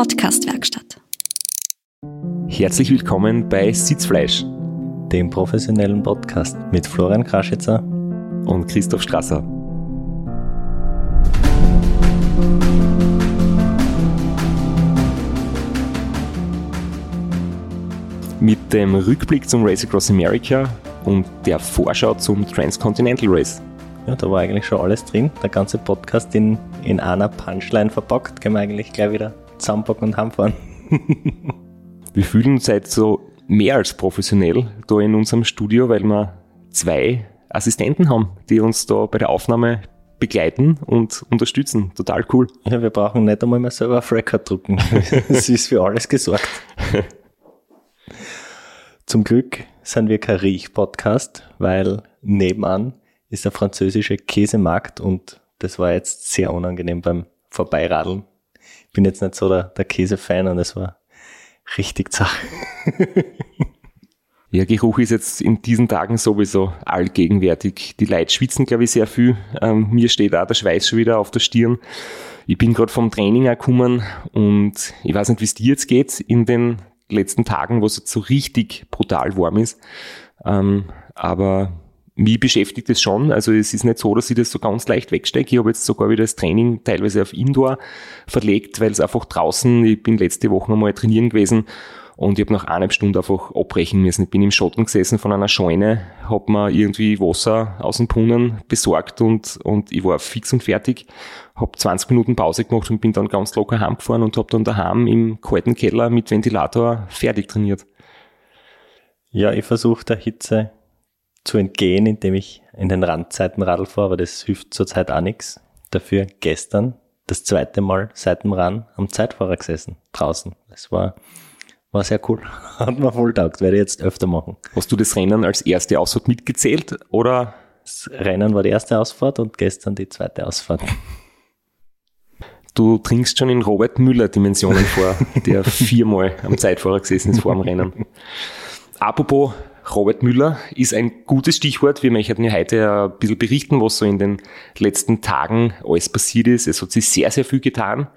Podcast-Werkstatt. Herzlich willkommen bei Sitzfleisch, dem professionellen Podcast mit Florian Kraschitzer und Christoph Strasser. Mit dem Rückblick zum Race Across America und der Vorschau zum Transcontinental Race. Ja, da war eigentlich schon alles drin. Der ganze Podcast in, in einer Punchline verpackt. Können wir eigentlich gleich wieder zusammenpacken und heimfahren. wir fühlen uns seit so mehr als professionell da in unserem Studio, weil wir zwei Assistenten haben, die uns da bei der Aufnahme begleiten und unterstützen. Total cool. Ja, wir brauchen nicht einmal mehr selber auf Record drucken. es ist für alles gesorgt. Zum Glück sind wir kein Riech-Podcast, weil nebenan ist der französische Käsemarkt und das war jetzt sehr unangenehm beim Vorbeiradeln. Bin jetzt nicht so der, der Käsefan und es war richtig zach. Ja, Geruch ist jetzt in diesen Tagen sowieso allgegenwärtig. Die Leute schwitzen, glaube ich, sehr viel. Ähm, mir steht auch der Schweiß schon wieder auf der Stirn. Ich bin gerade vom Training gekommen und ich weiß nicht, wie es dir jetzt geht in den letzten Tagen, wo es jetzt so richtig brutal warm ist. Ähm, aber mich beschäftigt es schon. Also es ist nicht so, dass ich das so ganz leicht wegstecke. Ich habe jetzt sogar wieder das Training teilweise auf Indoor verlegt, weil es einfach draußen, ich bin letzte Woche einmal trainieren gewesen und ich habe nach eineinhalb Stunden einfach abbrechen müssen. Ich bin im Schatten gesessen von einer Scheune, habe mir irgendwie Wasser aus dem Brunnen besorgt und, und ich war fix und fertig. Habe 20 Minuten Pause gemacht und bin dann ganz locker heimgefahren und habe dann daheim im kalten Keller mit Ventilator fertig trainiert. Ja, ich versuche der Hitze zu entgehen, indem ich in den Randzeiten Radl fahre, aber das hilft zurzeit auch nichts. Dafür gestern das zweite Mal seit dem Run am Zeitfahrer gesessen, draußen. Das war, war sehr cool. Hat mir voll taugt, werde ich jetzt öfter machen. Hast du das Rennen als erste Ausfahrt mitgezählt oder? Das Rennen war die erste Ausfahrt und gestern die zweite Ausfahrt. Du trinkst schon in Robert Müller Dimensionen vor, der viermal am Zeitfahrer gesessen ist vor dem Rennen. Apropos Robert Müller ist ein gutes Stichwort. Wir möchten ja heute ein bisschen berichten, was so in den letzten Tagen alles passiert ist. Es hat sich sehr, sehr viel getan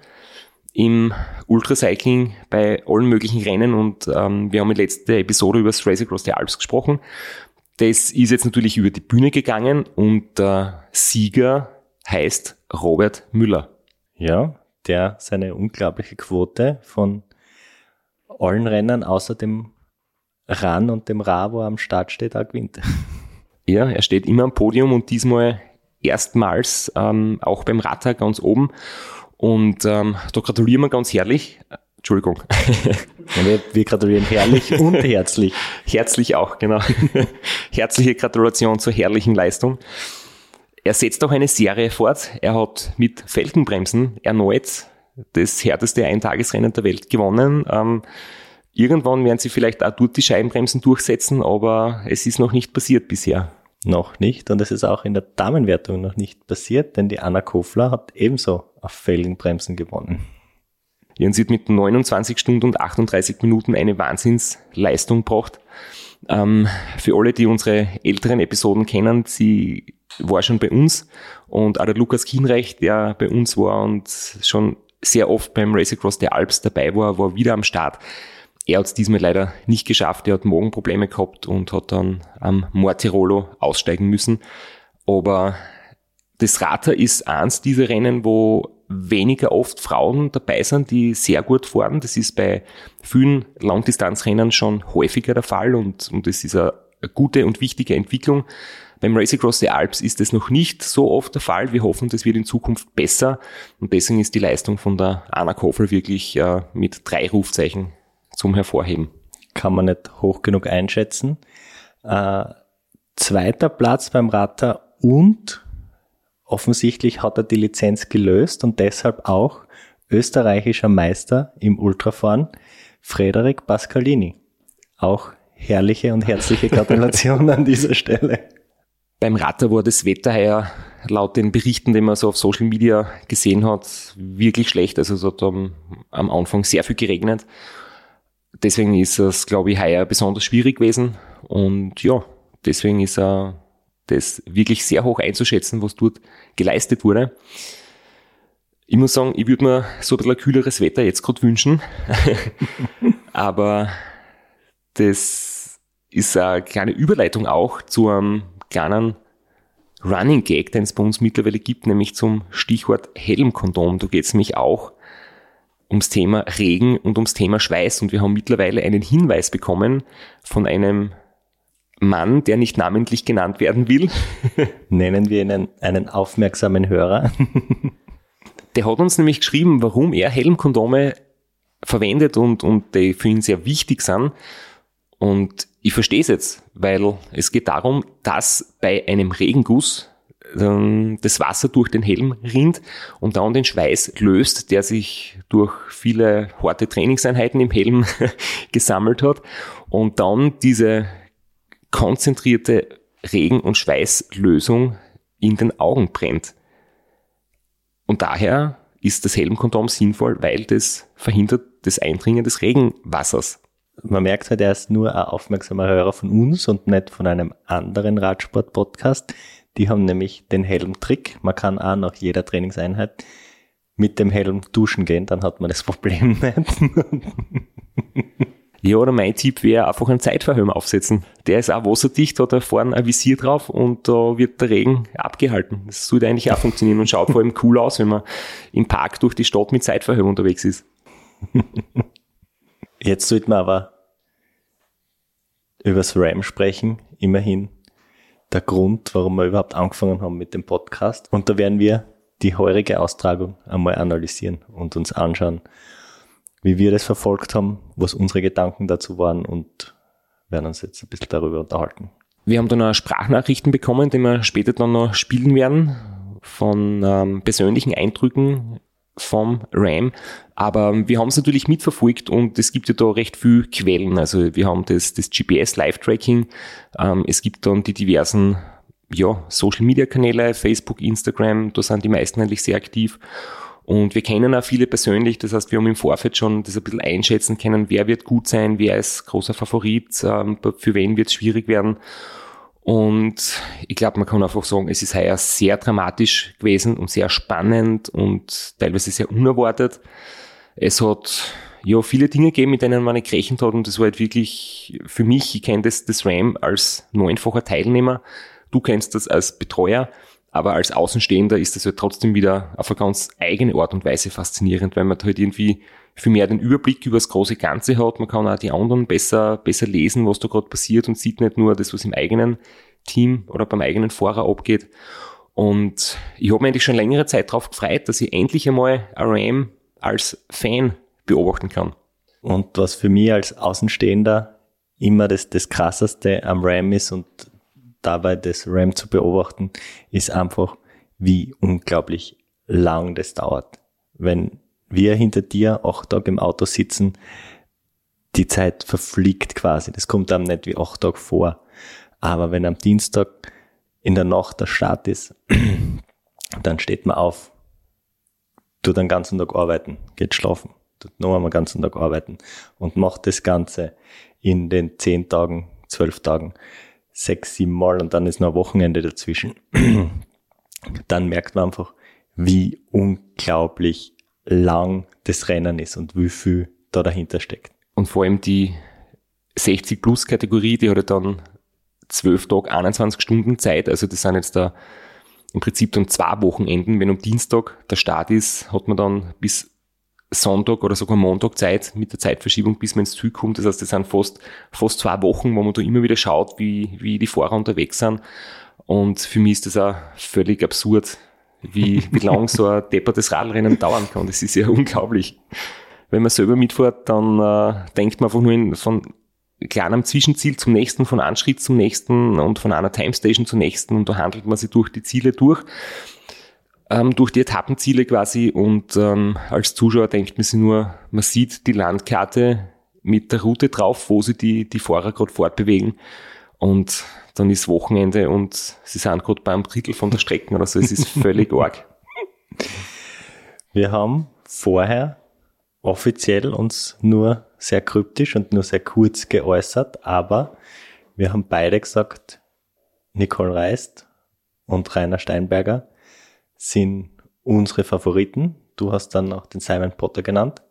im Ultracycling bei allen möglichen Rennen und ähm, wir haben in letzter Episode über das Race Across the Alps gesprochen. Das ist jetzt natürlich über die Bühne gegangen und der Sieger heißt Robert Müller. Ja, der seine unglaubliche Quote von allen Rennen außer dem Ran und dem Ra, wo er am Start steht, auch gewinnt. Ja, er steht immer am Podium und diesmal erstmals ähm, auch beim Ratter ganz oben. Und ähm, da gratulieren wir ganz herrlich. Entschuldigung. Ja, wir, wir, gratulieren herrlich und herzlich. Herzlich auch, genau. Herzliche Gratulation zur herrlichen Leistung. Er setzt auch eine Serie fort. Er hat mit Felgenbremsen erneut das härteste Eintagesrennen der Welt gewonnen. Ähm, Irgendwann werden sie vielleicht auch dort die Scheibenbremsen durchsetzen, aber es ist noch nicht passiert bisher. Noch nicht und es ist auch in der Damenwertung noch nicht passiert, denn die Anna Kofler hat ebenso auf Felgenbremsen gewonnen. Ja, und sie hat mit 29 Stunden und 38 Minuten eine Wahnsinnsleistung gebracht. Ähm, für alle, die unsere älteren Episoden kennen, sie war schon bei uns und auch der Lukas Kienreich, der bei uns war und schon sehr oft beim Race Across the Alps dabei war, war wieder am Start. Er hat es diesmal leider nicht geschafft. Er hat Morgenprobleme gehabt und hat dann am Mortirolo aussteigen müssen. Aber das Rater ist eins dieser Rennen, wo weniger oft Frauen dabei sind, die sehr gut fahren. Das ist bei vielen Langdistanzrennen schon häufiger der Fall und, und das ist eine, gute und wichtige Entwicklung. Beim Race Across the Alps ist das noch nicht so oft der Fall. Wir hoffen, das wird in Zukunft besser. Und deswegen ist die Leistung von der Anna Koffel wirklich äh, mit drei Rufzeichen zum Hervorheben. Kann man nicht hoch genug einschätzen. Äh, zweiter Platz beim Ratter und offensichtlich hat er die Lizenz gelöst und deshalb auch österreichischer Meister im Ultrafahren, Frederik Pascalini. Auch herrliche und herzliche Gratulation an dieser Stelle. Beim Ratter war das Wetter heuer laut den Berichten, die man so auf Social Media gesehen hat, wirklich schlecht. Also es hat am, am Anfang sehr viel geregnet deswegen ist es, glaube ich, heuer besonders schwierig gewesen. Und ja, deswegen ist er das wirklich sehr hoch einzuschätzen, was dort geleistet wurde. Ich muss sagen, ich würde mir so ein bisschen kühleres Wetter jetzt gerade wünschen. Aber das ist eine kleine Überleitung auch zu einem kleinen Running Gag, den es bei uns mittlerweile gibt, nämlich zum Stichwort Helmkondom. Da geht es nämlich auch ums Thema Regen und ums Thema Schweiß. Und wir haben mittlerweile einen Hinweis bekommen von einem Mann, der nicht namentlich genannt werden will. Nennen wir ihn einen, einen aufmerksamen Hörer. Der hat uns nämlich geschrieben, warum er Helmkondome verwendet und, und die für ihn sehr wichtig sind. Und ich verstehe es jetzt, weil es geht darum, dass bei einem Regenguss ähm, das Wasser durch den Helm rinnt und dann den Schweiß löst, der sich durch viele harte Trainingseinheiten im Helm gesammelt hat und dann diese konzentrierte Regen- und Schweißlösung in den Augen brennt. Und daher ist das Helmkondom sinnvoll, weil das verhindert das Eindringen des Regenwassers. Man merkt halt, er ist nur ein aufmerksamer Hörer von uns und nicht von einem anderen Radsport-Podcast. Die haben nämlich den Helmtrick. Man kann auch nach jeder Trainingseinheit mit dem Helm duschen gehen, dann hat man das Problem nicht. Ja, oder mein Tipp wäre einfach einen Zeitverhelm aufsetzen. Der ist auch wasserdicht, hat da vorne ein Visier drauf und da wird der Regen abgehalten. Das sollte eigentlich auch funktionieren und schaut vor allem cool aus, wenn man im Park durch die Stadt mit Zeitverhelm unterwegs ist. Jetzt sollten wir aber über das RAM sprechen. Immerhin der Grund, warum wir überhaupt angefangen haben mit dem Podcast. Und da werden wir die heurige Austragung einmal analysieren und uns anschauen, wie wir das verfolgt haben, was unsere Gedanken dazu waren und werden uns jetzt ein bisschen darüber unterhalten. Wir haben dann auch Sprachnachrichten bekommen, die wir später dann noch spielen werden, von ähm, persönlichen Eindrücken vom RAM. Aber wir haben es natürlich mitverfolgt und es gibt ja da recht viel Quellen. Also wir haben das, das GPS Live-Tracking, ähm, es gibt dann die diversen ja, Social-Media-Kanäle, Facebook, Instagram, da sind die meisten eigentlich sehr aktiv. Und wir kennen auch viele persönlich, das heißt, wir haben im Vorfeld schon das ein bisschen einschätzen können, wer wird gut sein, wer ist großer Favorit, ähm, für wen wird es schwierig werden. Und ich glaube, man kann einfach sagen, es ist heuer sehr dramatisch gewesen und sehr spannend und teilweise sehr unerwartet. Es hat ja viele Dinge gegeben, mit denen man nicht gerechnet hat und das war halt wirklich für mich, ich kenne das, das RAM als neunfacher Teilnehmer, du kennst das als Betreuer aber als Außenstehender ist das halt trotzdem wieder auf eine ganz eigene Art und Weise faszinierend, weil man halt irgendwie viel mehr den Überblick über das große Ganze hat. Man kann auch die anderen besser, besser lesen, was da gerade passiert und sieht nicht nur das, was im eigenen Team oder beim eigenen Fahrer abgeht. Und ich habe mich eigentlich schon längere Zeit darauf gefreut, dass ich endlich einmal RAM als Fan beobachten kann. Und was für mich als Außenstehender immer das, das krasseste am RAM ist und dabei das RAM zu beobachten, ist einfach, wie unglaublich lang das dauert. Wenn wir hinter dir acht Tage im Auto sitzen, die Zeit verfliegt quasi. Das kommt einem nicht wie acht Tage vor. Aber wenn am Dienstag in der Nacht der Start ist, dann steht man auf, tut den ganzen Tag arbeiten, geht schlafen, tut noch einmal den ganzen Tag arbeiten und macht das Ganze in den zehn Tagen, zwölf Tagen sechs, sieben Mal und dann ist noch ein Wochenende dazwischen, dann merkt man einfach, wie unglaublich lang das Rennen ist und wie viel da dahinter steckt. Und vor allem die 60 Plus Kategorie, die hat ja dann 12 Tage, 21 Stunden Zeit. Also das sind jetzt da im Prinzip dann zwei Wochenenden. Wenn am Dienstag der Start ist, hat man dann bis Sonntag oder sogar Montag Zeit mit der Zeitverschiebung, bis man ins Ziel kommt. Das heißt, das sind fast, fast zwei Wochen, wo man da immer wieder schaut, wie, wie die Fahrer unterwegs sind. Und für mich ist das auch völlig absurd, wie, wie lang so ein deppertes Radrennen dauern kann. Das ist ja unglaublich. Wenn man selber mitfährt, dann äh, denkt man einfach nur in, von kleinem Zwischenziel zum nächsten, von einem Schritt zum nächsten und von einer Timestation zur nächsten und da handelt man sich durch die Ziele durch ähm, durch die Etappenziele quasi und ähm, als Zuschauer denkt man sich nur, man sieht die Landkarte mit der Route drauf, wo sie die, die Fahrer gerade fortbewegen und dann ist Wochenende und sie sind gerade beim Drittel von der Strecke oder so. Es ist völlig arg. Wir haben vorher offiziell uns nur sehr kryptisch und nur sehr kurz geäußert, aber wir haben beide gesagt, Nicole Reist und Rainer Steinberger sind unsere Favoriten, Du hast dann auch den Simon Potter genannt.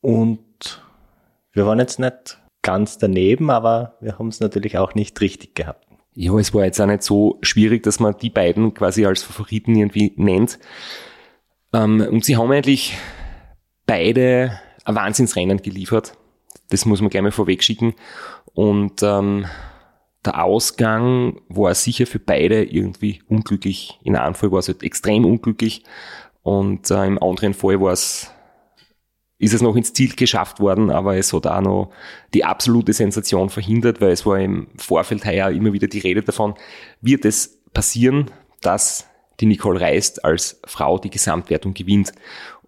Und wir waren jetzt nicht ganz daneben, aber wir haben es natürlich auch nicht richtig gehabt. Ja, es war jetzt auch nicht so schwierig, dass man die beiden quasi als Favoriten irgendwie nennt. Ähm, und sie haben eigentlich beide ein Wahnsinnsrennen geliefert. Das muss man gleich mal vorweg schicken. Und ähm, der Ausgang war sicher für beide irgendwie unglücklich. In einem Fall war es halt extrem unglücklich und äh, im anderen Fall war es ist es noch ins Ziel geschafft worden, aber es hat auch noch die absolute Sensation verhindert, weil es war im Vorfeld heuer immer wieder die Rede davon, wird es passieren, dass die Nicole Reist als Frau die Gesamtwertung gewinnt.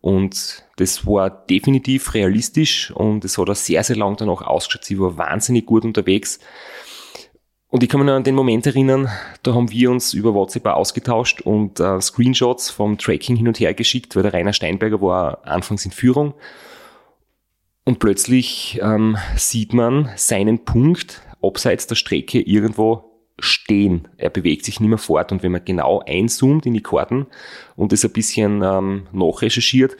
Und das war definitiv realistisch und es hat auch sehr, sehr lang danach ausgeschaut. Sie war wahnsinnig gut unterwegs. Und ich kann mich noch an den Moment erinnern, da haben wir uns über WhatsApp ausgetauscht und äh, Screenshots vom Tracking hin und her geschickt, weil der Rainer Steinberger war anfangs in Führung. Und plötzlich ähm, sieht man seinen Punkt abseits der Strecke irgendwo stehen. Er bewegt sich nicht mehr fort. Und wenn man genau einzoomt in die Karten und das ein bisschen ähm, nachrecherchiert,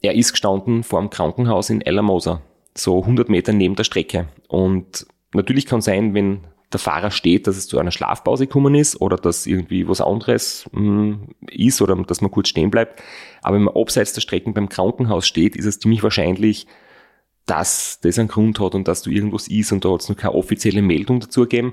er ist gestanden vor dem Krankenhaus in Alamosa, so 100 Meter neben der Strecke. Und natürlich kann sein, wenn der Fahrer steht, dass es zu einer Schlafpause gekommen ist oder dass irgendwie was anderes mh, hm, ist oder dass man kurz stehen bleibt. Aber wenn man abseits der Strecken beim Krankenhaus steht, ist es ziemlich wahrscheinlich, dass das einen Grund hat und dass du irgendwas ist und da hat es noch keine offizielle Meldung dazu gegeben.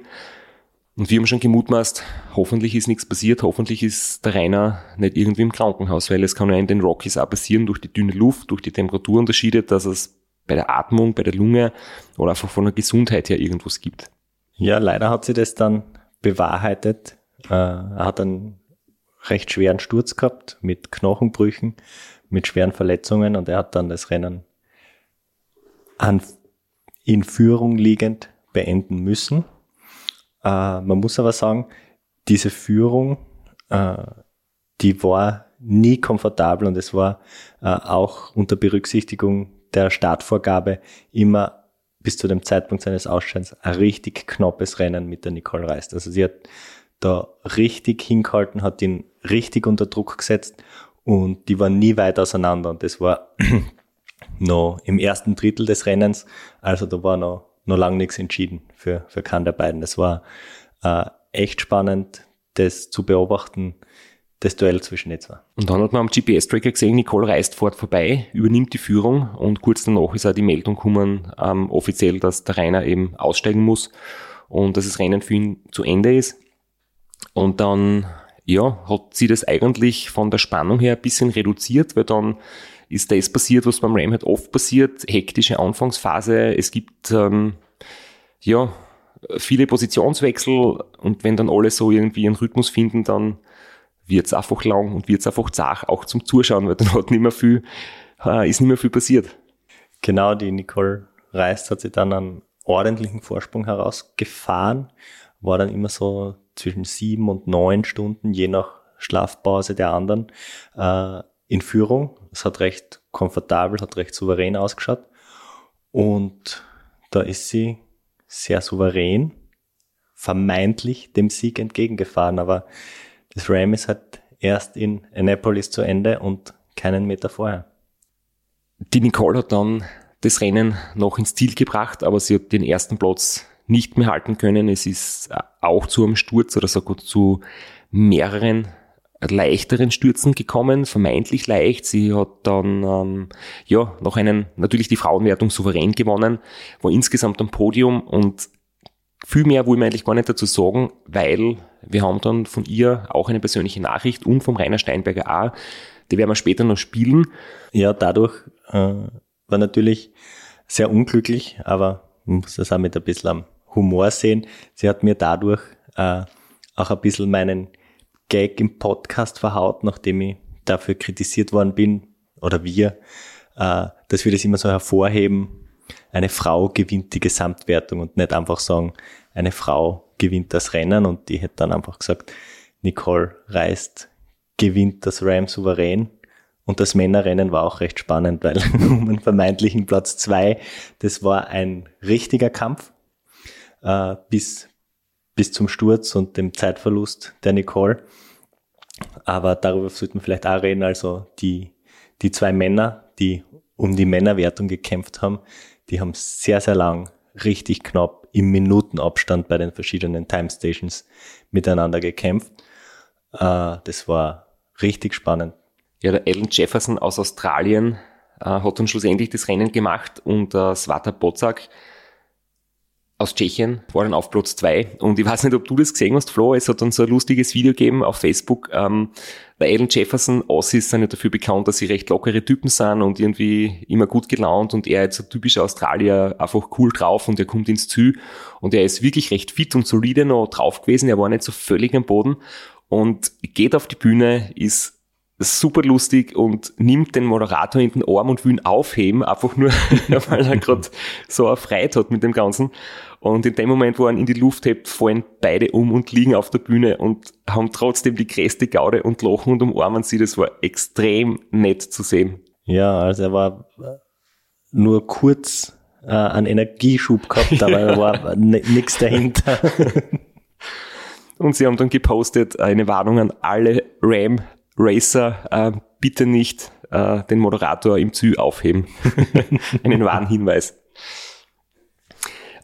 Und wir haben schon gemutmaßt, hoffentlich ist nichts passiert, hoffentlich ist der Rainer nicht irgendwie im Krankenhaus, weil es kann ja in den Rockies auch passieren, durch die dünne Luft, durch die Temperaturunterschiede, dass es bei der Atmung, bei der Lunge oder einfach von der Gesundheit her irgendwas gibt. Ja, leider hat sie das dann bewahrheitet. Äh, er hat einen recht schweren Sturz gehabt mit Knochenbrüchen, mit schweren Verletzungen und er hat dann das Rennen an, in Führung liegend beenden müssen. Äh, man muss aber sagen, diese Führung, äh, die war nie komfortabel und es war auch unter Berücksichtigung der Startvorgabe immer bis zu dem Zeitpunkt seines Ausscheidens ein richtig knappes Rennen mit der Nicole Reist. Also sie hat da richtig hingehalten, hat ihn richtig unter Druck gesetzt und die waren nie weit auseinander und das war noch im ersten Drittel des Rennens, also da war noch, noch lang nichts entschieden für, für keinen der beiden. Das war äh, echt spannend, das zu beobachten, das Duell zwischen den zwei. Und dann hat man am GPS-Tracker gesehen, Nicole reist fort vorbei, übernimmt die Führung und kurz danach ist auch die Meldung gekommen, ähm, offiziell, dass der Rainer eben aussteigen muss und dass das Rennen für ihn zu Ende ist. Und dann, ja, hat sie das eigentlich von der Spannung her ein bisschen reduziert, weil dann ist das passiert, was beim Ram halt oft passiert, hektische Anfangsphase, es gibt, ähm, ja, viele Positionswechsel und wenn dann alle so irgendwie einen Rhythmus finden, dann wird's einfach lang und wird's einfach zart, auch zum Zuschauen, weil dann hat nicht mehr viel, ist nicht mehr viel passiert. Genau, die Nicole Reist hat sich dann einen ordentlichen Vorsprung herausgefahren, war dann immer so zwischen sieben und neun Stunden, je nach Schlafpause der anderen, äh, in Führung. Es hat recht komfortabel, hat recht souverän ausgeschaut. Und da ist sie sehr souverän, vermeintlich dem Sieg entgegengefahren. Aber das Ram ist halt erst in Annapolis zu Ende und keinen Meter vorher. Die Nicole hat dann das Rennen noch ins Ziel gebracht, aber sie hat den ersten Platz nicht mehr halten können. Es ist auch zu einem Sturz oder sogar zu mehreren leichteren Stürzen gekommen, vermeintlich leicht. Sie hat dann ähm, ja noch einen natürlich die Frauenwertung souverän gewonnen, war insgesamt am Podium und viel mehr wollen wir eigentlich gar nicht dazu sagen, weil wir haben dann von ihr auch eine persönliche Nachricht und vom Rainer Steinberger auch. Die werden wir später noch spielen. Ja, dadurch äh, war natürlich sehr unglücklich, aber man muss das auch mit ein bisschen Humor sehen. Sie hat mir dadurch äh, auch ein bisschen meinen Gag im Podcast verhaut, nachdem ich dafür kritisiert worden bin, oder wir, äh, dass wir das immer so hervorheben, eine Frau gewinnt die Gesamtwertung und nicht einfach sagen, eine Frau gewinnt das Rennen und die hätte dann einfach gesagt, Nicole Reist gewinnt das Ram souverän. Und das Männerrennen war auch recht spannend, weil um einen vermeintlichen Platz zwei, das war ein richtiger Kampf äh, bis, bis zum Sturz und dem Zeitverlust der Nicole. Aber darüber sollten wir vielleicht auch reden. Also die, die zwei Männer, die um die Männerwertung gekämpft haben, die haben sehr, sehr lang, richtig knapp im Minutenabstand bei den verschiedenen Time Stations miteinander gekämpft. Äh, das war richtig spannend. Ja, der Alan Jefferson aus Australien äh, hat dann schlussendlich das Rennen gemacht und äh, Svata Bozak aus Tschechien war dann auf Platz zwei Und ich weiß nicht, ob du das gesehen hast, Flo. Es hat dann so ein lustiges Video gegeben auf Facebook. Ähm, der Alan Jefferson, Aussies sind ja dafür bekannt, dass sie recht lockere Typen sind und irgendwie immer gut gelaunt und er ist ein typischer Australier, einfach cool drauf und er kommt ins Ziel und er ist wirklich recht fit und solide noch drauf gewesen. Er war nicht so völlig am Boden und geht auf die Bühne, ist super lustig und nimmt den Moderator in den Arm und will ihn aufheben, einfach nur, weil er gerade so erfreut hat mit dem Ganzen. Und in dem Moment, wo er ihn in die Luft hebt, fallen beide um und liegen auf der Bühne und haben trotzdem die größte Gaude und lachen und umarmen sie. Das war extrem nett zu sehen. Ja, also er war nur kurz äh, einen Energieschub gehabt, aber er war nichts dahinter. Und sie haben dann gepostet eine Warnung an alle Ram Racer, äh, bitte nicht äh, den Moderator im Zü aufheben. Einen wahren Hinweis.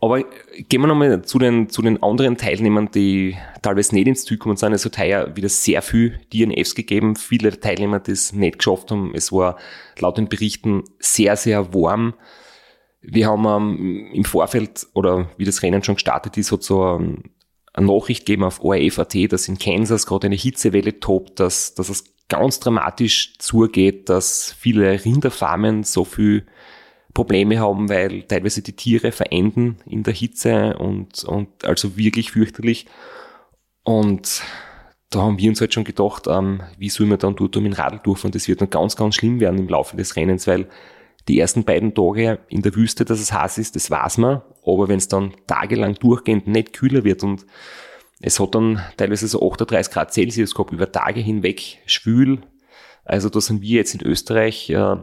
Aber gehen wir nochmal zu den, zu den anderen Teilnehmern, die teilweise nicht ins Ziel kommen sind. Es hat heuer wieder sehr viel DNFs gegeben. Viele Teilnehmer, die es nicht geschafft haben. Es war laut den Berichten sehr, sehr warm. Wir haben ähm, im Vorfeld oder wie das Rennen schon gestartet ist, hat so ein, eine Nachricht geben auf ORF.at, dass in Kansas gerade eine Hitzewelle tobt, dass, dass es ganz dramatisch zugeht, dass viele Rinderfarmen so viel Probleme haben, weil teilweise die Tiere verenden in der Hitze und, und also wirklich fürchterlich. Und da haben wir uns halt schon gedacht, ähm, wie soll man dann dort um den Radl durchfahren? Das wird dann ganz, ganz schlimm werden im Laufe des Rennens, weil die ersten beiden Tage in der Wüste, dass es heiß ist, das weiß man. Aber wenn es dann tagelang durchgehend nicht kühler wird und es hat dann teilweise so 38 Grad Celsius gehabt, über Tage hinweg schwül. Also da sind wir jetzt in Österreich, äh,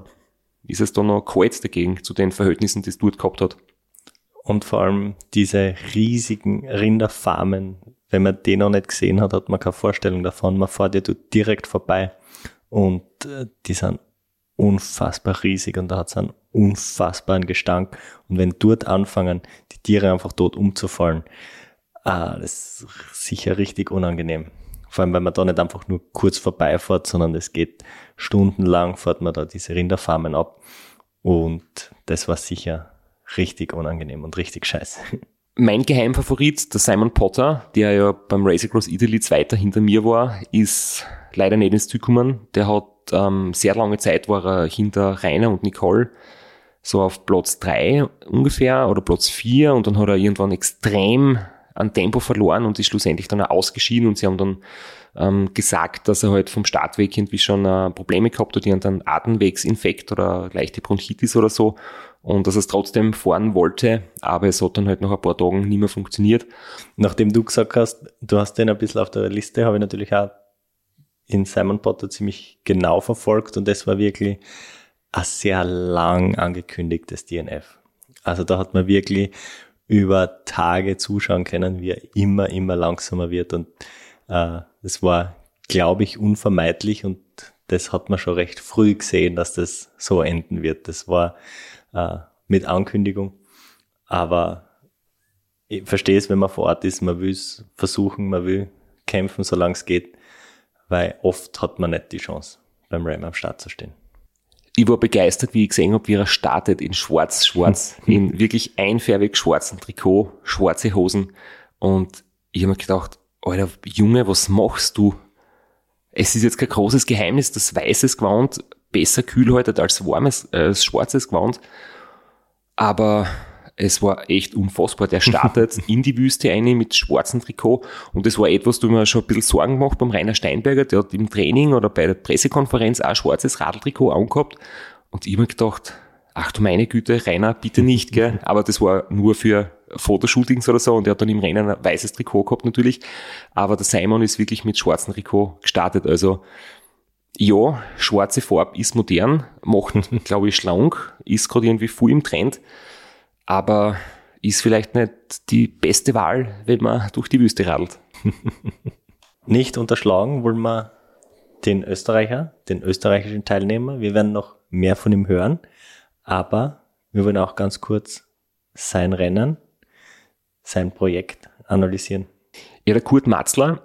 ist es da noch kalt dagegen zu den Verhältnissen, die es dort gehabt hat. Und vor allem diese riesigen Rinderfarmen, wenn man die noch nicht gesehen hat, hat man keine Vorstellung davon. Man fährt ja dort direkt vorbei und äh, die sind unfassbar riesig und da hat es einen unfassbaren Gestank. Und wenn dort anfangen, die Tiere einfach dort umzufallen, ah, das ist sicher richtig unangenehm. Vor allem, weil man da nicht einfach nur kurz vorbeifährt, sondern es geht stundenlang, fährt man da diese Rinderfarmen ab. Und das war sicher richtig unangenehm und richtig scheiße. Mein Geheimfavorit, der Simon Potter, der ja beim Race Across Italy Zweiter hinter mir war, ist leider nicht ins Ziel gekommen. Der hat ähm, sehr lange Zeit war er hinter Rainer und Nicole so auf Platz drei ungefähr oder Platz vier. Und dann hat er irgendwann extrem an Tempo verloren und ist schlussendlich dann auch ausgeschieden. Und sie haben dann ähm, gesagt, dass er halt vom Startweg irgendwie schon äh, Probleme gehabt hat, irgendeinen Atemwegsinfekt oder leichte Bronchitis oder so. Und dass er es trotzdem fahren wollte, aber es hat dann halt nach ein paar Tagen nicht mehr funktioniert. Nachdem du gesagt hast, du hast den ein bisschen auf der Liste, habe ich natürlich auch in Simon Potter ziemlich genau verfolgt und das war wirklich ein sehr lang angekündigtes DNF. Also da hat man wirklich über Tage zuschauen können, wie er immer, immer langsamer wird und äh, das war, glaube ich, unvermeidlich und das hat man schon recht früh gesehen, dass das so enden wird. Das war äh, mit Ankündigung, aber ich verstehe es, wenn man vor Ort ist, man will es versuchen, man will kämpfen, solange es geht weil oft hat man nicht die Chance, beim Ram am Start zu stehen. Ich war begeistert, wie ich gesehen habe, wie er startet in schwarz, schwarz, in wirklich einfärbig schwarzen Trikot, schwarze Hosen. Und ich habe mir gedacht, Alter, Junge, was machst du? Es ist jetzt kein großes Geheimnis, dass weißes Gewand besser kühl haltet als warmes, äh, schwarzes Gewand. Aber es war echt unfassbar. Der startet in die Wüste eine mit schwarzem Trikot und das war etwas, du mir schon ein bisschen Sorgen gemacht beim Rainer Steinberger, der hat im Training oder bei der Pressekonferenz auch ein schwarzes Radltrikot angehabt und ich habe mir gedacht, ach du meine Güte, Rainer, bitte nicht, gell? Aber das war nur für Fotoshootings oder so und er hat dann im Rennen ein weißes Trikot gehabt natürlich. Aber der Simon ist wirklich mit schwarzem Trikot gestartet. Also ja, schwarze Farbe ist modern, macht, glaube ich, schlank, ist gerade irgendwie voll im Trend aber ist vielleicht nicht die beste Wahl, wenn man durch die Wüste radelt. nicht unterschlagen wollen wir den Österreicher, den österreichischen Teilnehmer. Wir werden noch mehr von ihm hören, aber wir wollen auch ganz kurz sein Rennen, sein Projekt analysieren. Ja, der Kurt Matzler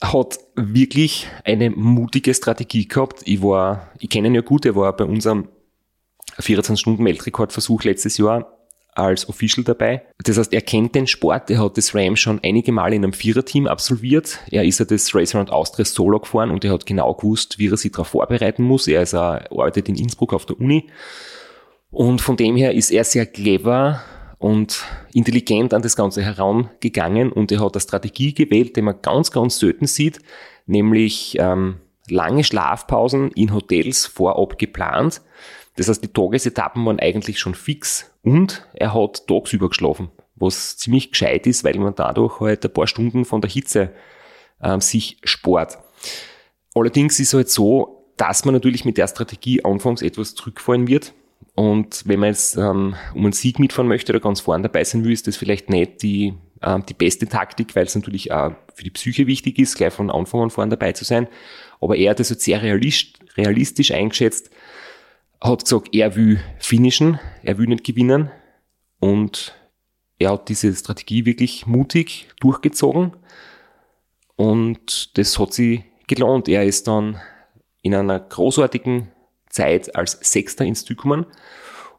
hat wirklich eine mutige Strategie gehabt. Ich war, ich kenne ihn ja gut, er war bei unserem 24-Stunden-Weltrekordversuch letztes Jahr als Official dabei. Das heißt, er kennt den Sport, er hat das Ram schon einige Male in einem Viererteam absolviert. Er ist ja das Race Around Austria Solo gefahren und er hat genau gewusst, wie er sich darauf vorbereiten muss. Er ist er arbeitet in Innsbruck auf der Uni. Und von dem her ist er sehr clever und intelligent an das Ganze herangegangen und er hat eine Strategie gewählt, die man ganz, ganz selten sieht, nämlich ähm, lange Schlafpausen in Hotels vorab geplant das heißt, die Tagesetappen waren eigentlich schon fix und er hat tagsüber geschlafen, was ziemlich gescheit ist, weil man dadurch halt ein paar Stunden von der Hitze ähm, sich spart. Allerdings ist es halt so, dass man natürlich mit der Strategie anfangs etwas zurückfallen wird. Und wenn man jetzt ähm, um einen Sieg mitfahren möchte oder ganz vorne dabei sein will, ist das vielleicht nicht die, äh, die beste Taktik, weil es natürlich auch für die Psyche wichtig ist, gleich von Anfang an vorne dabei zu sein. Aber er hat das jetzt sehr realistisch eingeschätzt, hat gesagt, er will finishen, er will nicht gewinnen. Und er hat diese Strategie wirklich mutig durchgezogen. Und das hat sie gelohnt. Er ist dann in einer großartigen Zeit als Sechster ins Ziel gekommen.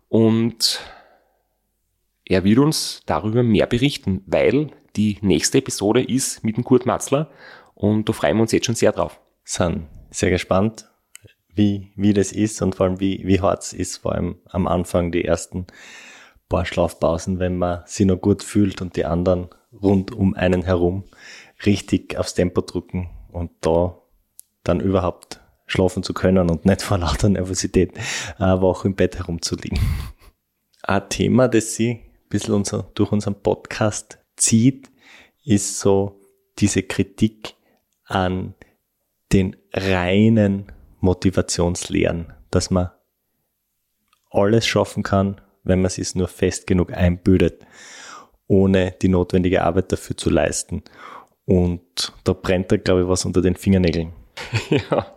Und er wird uns darüber mehr berichten, weil die nächste Episode ist mit dem Kurt Matzler. Und da freuen wir uns jetzt schon sehr drauf. Sind sehr gespannt wie, wie das ist und vor allem wie, wie hart es ist, vor allem am Anfang die ersten paar Schlafpausen, wenn man sich noch gut fühlt und die anderen rund um einen herum richtig aufs Tempo drücken und da dann überhaupt schlafen zu können und nicht vor lauter Nervosität eine Woche im Bett herumzuliegen. Ein Thema, das sie ein bisschen unser, durch unseren Podcast zieht, ist so diese Kritik an den reinen Motivationslehren, dass man alles schaffen kann, wenn man es nur fest genug einbüdet, ohne die notwendige Arbeit dafür zu leisten. Und da brennt da, glaube ich, was unter den Fingernägeln. Ja.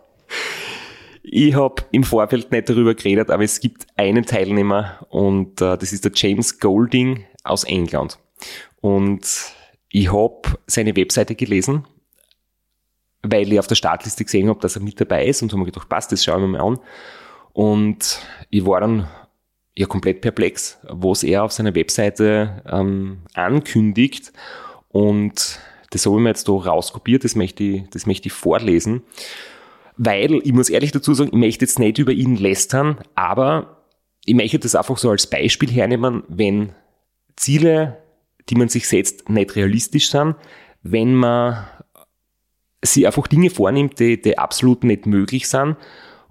Ich habe im Vorfeld nicht darüber geredet, aber es gibt einen Teilnehmer und äh, das ist der James Golding aus England. Und ich habe seine Webseite gelesen weil ich auf der Startliste gesehen habe, dass er mit dabei ist und habe mir gedacht, passt, das schauen wir mal an. Und ich war dann ja komplett perplex, was er auf seiner Webseite ähm, ankündigt. Und das habe ich mir jetzt da rauskopiert, das möchte ich, das möchte ich vorlesen. Weil, ich muss ehrlich dazu sagen, ich möchte jetzt nicht über ihn lästern, aber ich möchte das einfach so als Beispiel hernehmen, wenn Ziele, die man sich setzt, nicht realistisch sind, wenn man sie einfach Dinge vornimmt, die, die absolut nicht möglich sind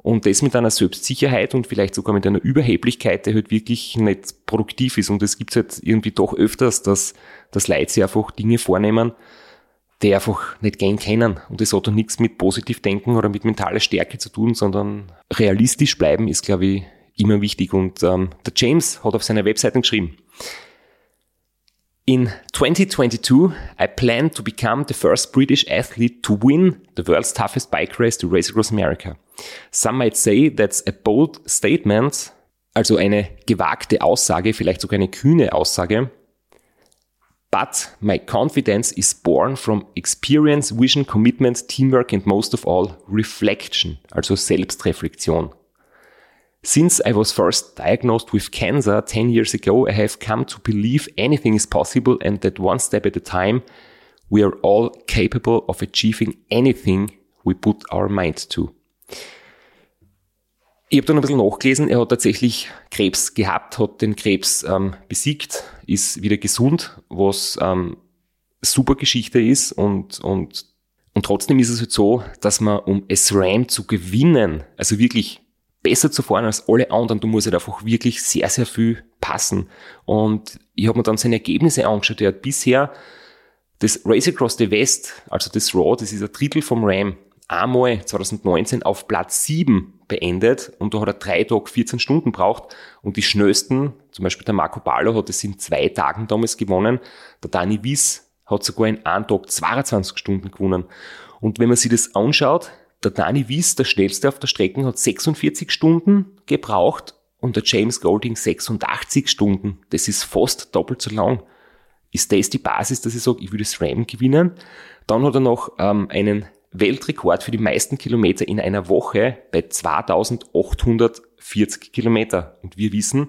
und das mit einer Selbstsicherheit und vielleicht sogar mit einer Überheblichkeit, die halt wirklich nicht produktiv ist. Und es gibt halt irgendwie doch öfters, dass, dass Leute sich einfach Dinge vornehmen, die einfach nicht gern kennen. Und das hat doch nichts mit positiv denken oder mit mentaler Stärke zu tun, sondern realistisch bleiben ist, glaube ich, immer wichtig. Und ähm, der James hat auf seiner Webseite geschrieben, In 2022, I plan to become the first British athlete to win the world's toughest bike race to race across America. Some might say that's a bold statement, also eine gewagte Aussage, vielleicht sogar eine kühne Aussage. But my confidence is born from experience, vision, commitment, teamwork and most of all reflection, also Selbstreflexion. Since I was first diagnosed with cancer 10 years ago, I have come to believe anything is possible and that one step at a time, we are all capable of achieving anything we put our mind to. Ich habe dann ein bisschen nachgelesen, er hat tatsächlich Krebs gehabt, hat den Krebs ähm, besiegt, ist wieder gesund, was ähm, super Geschichte ist und, und, und trotzdem ist es halt so, dass man, um SRAM zu gewinnen, also wirklich besser zu fahren als alle anderen. Du musst halt einfach wirklich sehr, sehr viel passen. Und ich habe mir dann seine Ergebnisse angeschaut. Er hat bisher das Race Across the West, also das Raw, das ist ein Drittel vom Ram, einmal 2019 auf Platz 7 beendet und da hat er drei Tage 14 Stunden braucht und die schnellsten, zum Beispiel der Marco Ballo hat es in zwei Tagen damals gewonnen, der Dani Wies hat sogar in einem Tag 22 Stunden gewonnen. Und wenn man sich das anschaut, der Dani Wies, der schnellste auf der Strecke, hat 46 Stunden gebraucht und der James Golding 86 Stunden. Das ist fast doppelt so lang. Ist das die Basis, dass ich sage, ich würde das Ram gewinnen? Dann hat er noch ähm, einen Weltrekord für die meisten Kilometer in einer Woche bei 2840 Kilometer. Und wir wissen,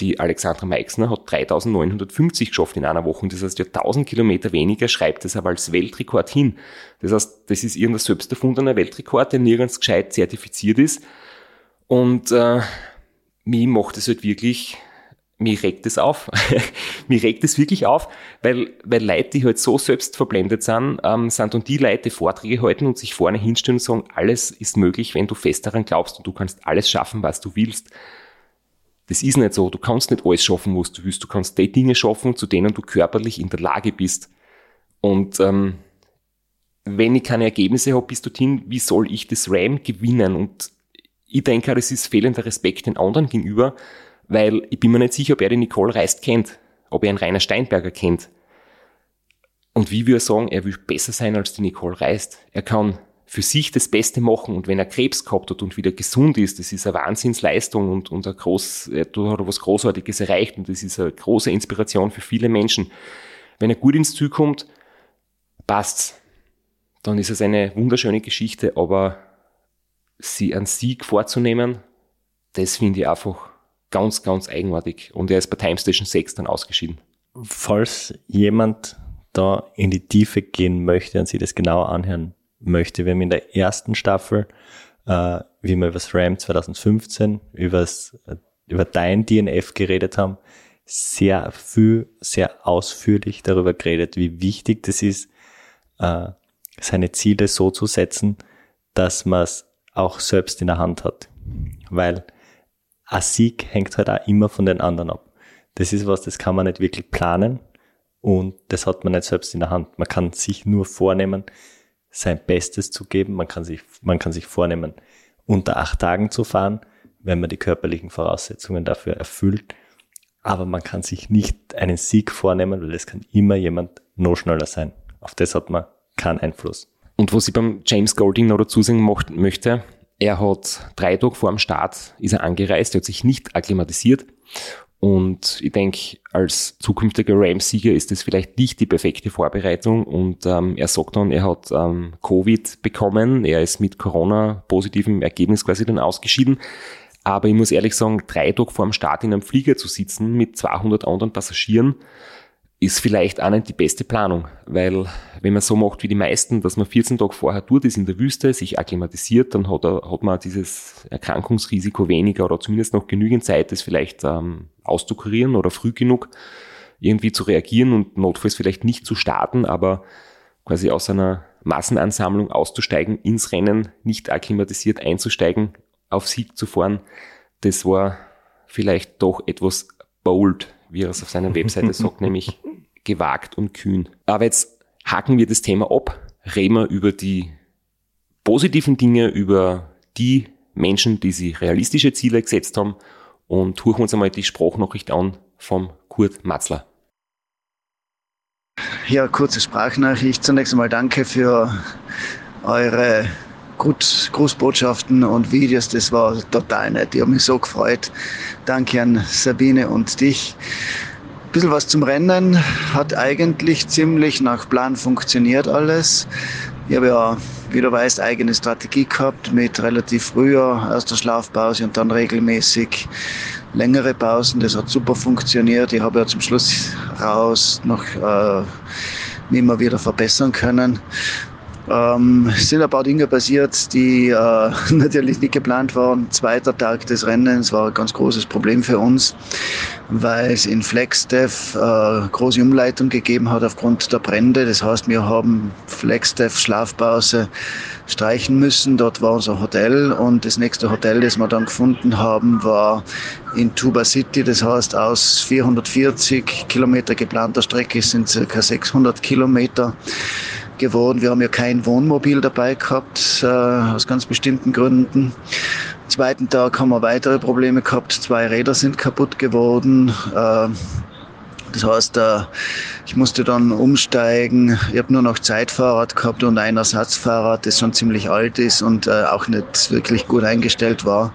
die Alexandra Meixner hat 3950 geschafft in einer Woche. Das heißt, ja 1000 Kilometer weniger schreibt es aber als Weltrekord hin. Das heißt, das ist irgendein selbst erfundener Weltrekord, der nirgends gescheit zertifiziert ist. Und äh, mich macht es halt wirklich, mich regt es auf. mich regt es wirklich auf, weil, weil Leute, die halt so selbst verblendet sind, ähm, sind und die Leute die Vorträge halten und sich vorne hinstellen und sagen, alles ist möglich, wenn du fest daran glaubst und du kannst alles schaffen, was du willst das ist nicht so. Du kannst nicht alles schaffen, was du willst. Du kannst die Dinge schaffen, zu denen du körperlich in der Lage bist. Und ähm, wenn ich keine Ergebnisse habe bis dorthin, wie soll ich das RAM gewinnen? Und ich denke, das ist fehlender Respekt den anderen gegenüber, weil ich bin mir nicht sicher, ob er die Nicole Reist kennt, ob er einen Rainer Steinberger kennt. Und wie wir sagen, er will besser sein als die Nicole Reist. Er kann für sich das Beste machen und wenn er Krebs gehabt hat und wieder gesund ist, das ist eine Wahnsinnsleistung und, und ein groß, er hat was Großartiges erreicht und das ist eine große Inspiration für viele Menschen. Wenn er gut ins Ziel kommt, passt's. Dann ist es eine wunderschöne Geschichte, aber sie einen Sieg vorzunehmen, das finde ich einfach ganz, ganz eigenartig. Und er ist bei Time Station 6 dann ausgeschieden. Falls jemand da in die Tiefe gehen möchte und sich das genauer anhören möchte. Wir haben in der ersten Staffel, äh, wie wir über das RAM 2015, übers, über dein DNF geredet haben, sehr viel, sehr ausführlich darüber geredet, wie wichtig das ist, äh, seine Ziele so zu setzen, dass man es auch selbst in der Hand hat. Weil ein Sieg hängt halt auch immer von den anderen ab. Das ist was, das kann man nicht wirklich planen und das hat man nicht selbst in der Hand. Man kann sich nur vornehmen, sein Bestes zu geben. Man kann sich, man kann sich vornehmen, unter acht Tagen zu fahren, wenn man die körperlichen Voraussetzungen dafür erfüllt. Aber man kann sich nicht einen Sieg vornehmen, weil es kann immer jemand noch schneller sein. Auf das hat man keinen Einfluss. Und was ich beim James Golding noch dazu sagen möchte, er hat drei Tage vor dem Start ist er angereist, er hat sich nicht akklimatisiert und ich denke, als zukünftiger Rams-Sieger ist das vielleicht nicht die perfekte Vorbereitung. Und ähm, er sagt dann, er hat ähm, Covid bekommen. Er ist mit Corona-positivem Ergebnis quasi dann ausgeschieden. Aber ich muss ehrlich sagen, drei Tage vor dem Start in einem Flieger zu sitzen mit 200 anderen Passagieren, ist vielleicht auch nicht die beste Planung, weil wenn man so macht wie die meisten, dass man 14 Tage vorher tut, ist in der Wüste, sich akklimatisiert, dann hat, er, hat man dieses Erkrankungsrisiko weniger oder zumindest noch genügend Zeit, das vielleicht ähm, auszukurieren oder früh genug irgendwie zu reagieren und notfalls vielleicht nicht zu starten, aber quasi aus einer Massenansammlung auszusteigen, ins Rennen nicht akklimatisiert einzusteigen, auf Sieg zu fahren, das war vielleicht doch etwas bold, wie er es auf seiner Webseite sagt, nämlich gewagt und kühn. Aber jetzt haken wir das Thema ab, reden wir über die positiven Dinge, über die Menschen, die sich realistische Ziele gesetzt haben und hören uns einmal die Sprachnachricht an vom Kurt Matzler. Ja, kurze Sprachnachricht. Zunächst einmal danke für eure Grußbotschaften und Videos. Das war total nett. Ich habe mich so gefreut. Danke an Sabine und dich bisschen was zum Rennen. Hat eigentlich ziemlich nach Plan funktioniert alles. Ich habe ja, wie du weißt, eigene Strategie gehabt mit relativ früher erster Schlafpause und dann regelmäßig längere Pausen. Das hat super funktioniert. Ich habe ja zum Schluss raus noch äh, immer wieder verbessern können. Ähm, es sind ein paar Dinge passiert, die äh, natürlich nicht geplant waren. Zweiter Tag des Rennens war ein ganz großes Problem für uns, weil es in Flagstaff äh, große Umleitung gegeben hat aufgrund der Brände. Das heißt, wir haben Flagstaff Schlafpause streichen müssen. Dort war unser Hotel und das nächste Hotel, das wir dann gefunden haben, war in Tuba City. Das heißt, aus 440 Kilometer geplanter Strecke sind circa 600 Kilometer geworden. Wir haben ja kein Wohnmobil dabei gehabt, äh, aus ganz bestimmten Gründen. Am zweiten Tag haben wir weitere Probleme gehabt. Zwei Räder sind kaputt geworden. Äh, Das heißt, äh, ich musste dann umsteigen. Ich habe nur noch Zeitfahrrad gehabt und ein Ersatzfahrrad, das schon ziemlich alt ist und äh, auch nicht wirklich gut eingestellt war.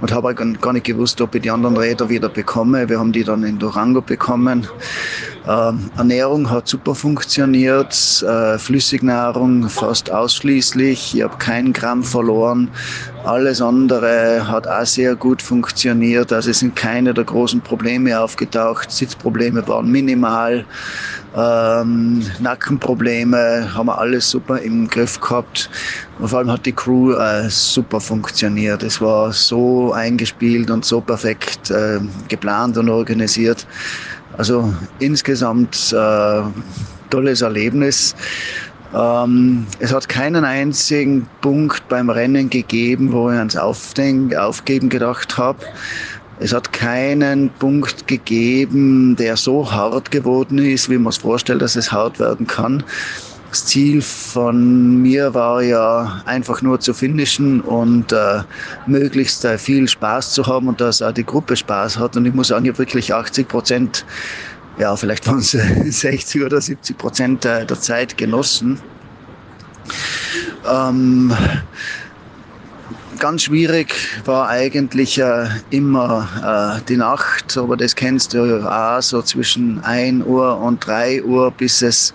Und habe gar nicht gewusst, ob ich die anderen Räder wieder bekomme. Wir haben die dann in Durango bekommen. Ähm, Ernährung hat super funktioniert, äh, Flüssignahrung fast ausschließlich. Ich habe keinen Gramm verloren. Alles andere hat auch sehr gut funktioniert. Also es sind keine der großen Probleme aufgetaucht. Sitzprobleme waren minimal. Ähm, Nackenprobleme haben wir alles super im Griff gehabt. Und vor allem hat die Crew äh, super funktioniert. Es war so eingespielt und so perfekt äh, geplant und organisiert. Also insgesamt äh, tolles Erlebnis. Ähm, es hat keinen einzigen Punkt beim Rennen gegeben, wo ich ans Aufdenken, Aufgeben gedacht habe. Es hat keinen Punkt gegeben, der so hart geworden ist, wie man es vorstellt, dass es hart werden kann. Das Ziel von mir war ja einfach nur zu finishen und äh, möglichst äh, viel Spaß zu haben und dass auch die Gruppe Spaß hat. Und ich muss sagen, ich habe wirklich 80 Prozent, ja, vielleicht waren es 60 oder 70 Prozent der Zeit genossen. Ähm, ganz schwierig war eigentlich äh, immer äh, die Nacht, aber das kennst du auch so zwischen 1 Uhr und 3 Uhr, bis es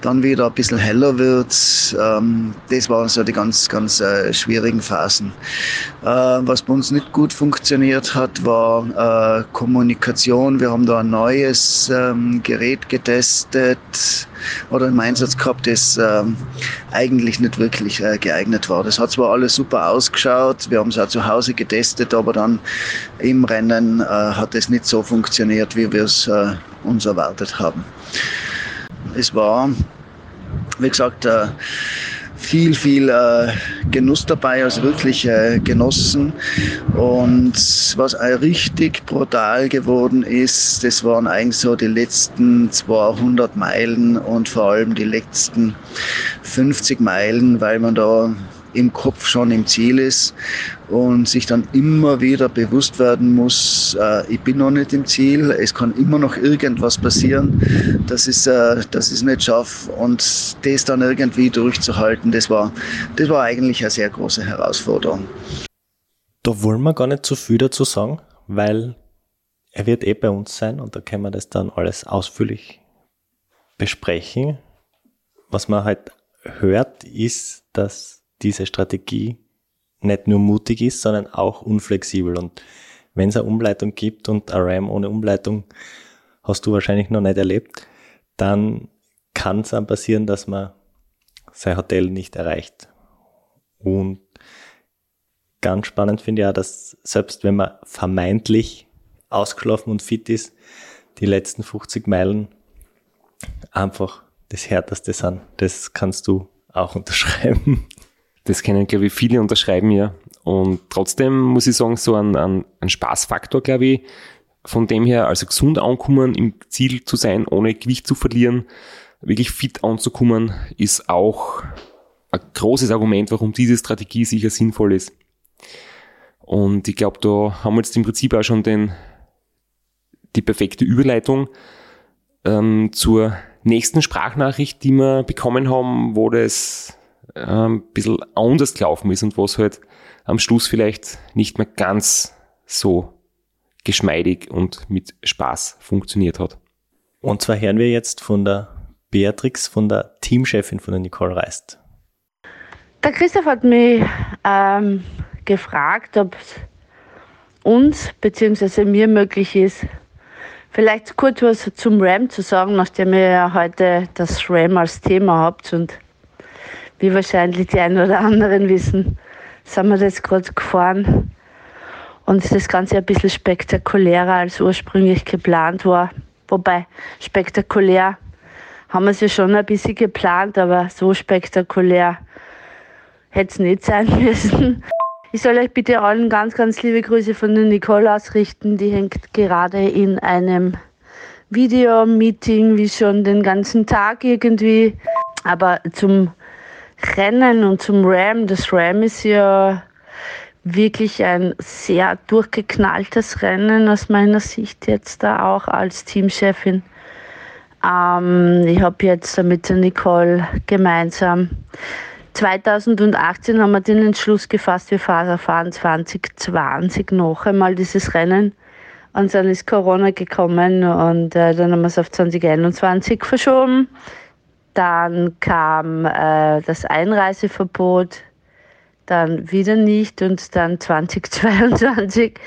dann wieder ein bisschen heller wird. Ähm, das waren so die ganz, ganz äh, schwierigen Phasen. Äh, was bei uns nicht gut funktioniert hat, war äh, Kommunikation. Wir haben da ein neues ähm, Gerät getestet oder im Einsatz gehabt, das ähm, eigentlich nicht wirklich äh, geeignet war. Das hat zwar alles super ausgeschaut, wir haben es auch zu Hause getestet, aber dann im Rennen äh, hat es nicht so funktioniert, wie wir es äh, uns erwartet haben. Es war, wie gesagt, äh, viel, viel äh, Genuss dabei, also wirklich äh, genossen. Und was richtig brutal geworden ist, das waren eigentlich so die letzten 200 Meilen und vor allem die letzten 50 Meilen, weil man da im Kopf schon im Ziel ist und sich dann immer wieder bewusst werden muss, äh, ich bin noch nicht im Ziel, es kann immer noch irgendwas passieren, dass ich äh, dass ich nicht schaffe und das dann irgendwie durchzuhalten, das war, das war eigentlich eine sehr große Herausforderung. Da wollen wir gar nicht zu viel dazu sagen, weil er wird eh bei uns sein und da können wir das dann alles ausführlich besprechen. Was man halt hört, ist, dass diese Strategie nicht nur mutig ist, sondern auch unflexibel. Und wenn es eine Umleitung gibt und ein RAM ohne Umleitung hast du wahrscheinlich noch nicht erlebt, dann kann es dann passieren, dass man sein Hotel nicht erreicht. Und ganz spannend finde ich auch, dass selbst wenn man vermeintlich ausgeschlafen und fit ist, die letzten 50 Meilen einfach das Härteste sind. Das kannst du auch unterschreiben. Das kennen, glaube ich, viele unterschreiben ja. Und trotzdem muss ich sagen, so ein, ein, ein Spaßfaktor, glaube ich, von dem her, also gesund ankommen, im Ziel zu sein, ohne Gewicht zu verlieren, wirklich fit anzukommen, ist auch ein großes Argument, warum diese Strategie sicher sinnvoll ist. Und ich glaube, da haben wir jetzt im Prinzip auch schon den, die perfekte Überleitung ähm, zur nächsten Sprachnachricht, die wir bekommen haben, wo das ein ähm, bisschen anders gelaufen ist und was halt am Schluss vielleicht nicht mehr ganz so geschmeidig und mit Spaß funktioniert hat. Und zwar hören wir jetzt von der Beatrix, von der Teamchefin von der Nicole Reist. Der Christoph hat mich ähm, gefragt, ob es uns bzw. mir möglich ist, vielleicht kurz was zum RAM zu sagen, nachdem ihr ja heute das RAM als Thema habt und wie wahrscheinlich die einen oder anderen wissen, sind wir jetzt gerade gefahren und das Ganze ein bisschen spektakulärer als ursprünglich geplant war. Wobei spektakulär haben wir es ja schon ein bisschen geplant, aber so spektakulär hätte es nicht sein müssen. Ich soll euch bitte allen ganz, ganz liebe Grüße von der Nicole ausrichten. Die hängt gerade in einem Videomeeting, wie schon den ganzen Tag irgendwie. Aber zum Rennen und zum Ram. Das Ram ist ja wirklich ein sehr durchgeknalltes Rennen aus meiner Sicht jetzt da auch als Teamchefin. Ähm, ich habe jetzt mit der Nicole gemeinsam 2018 haben wir den Entschluss gefasst, wir fahren 2020 noch einmal dieses Rennen. Und dann ist Corona gekommen und äh, dann haben wir es auf 2021 verschoben. Dann kam äh, das Einreiseverbot, dann wieder nicht und dann 2022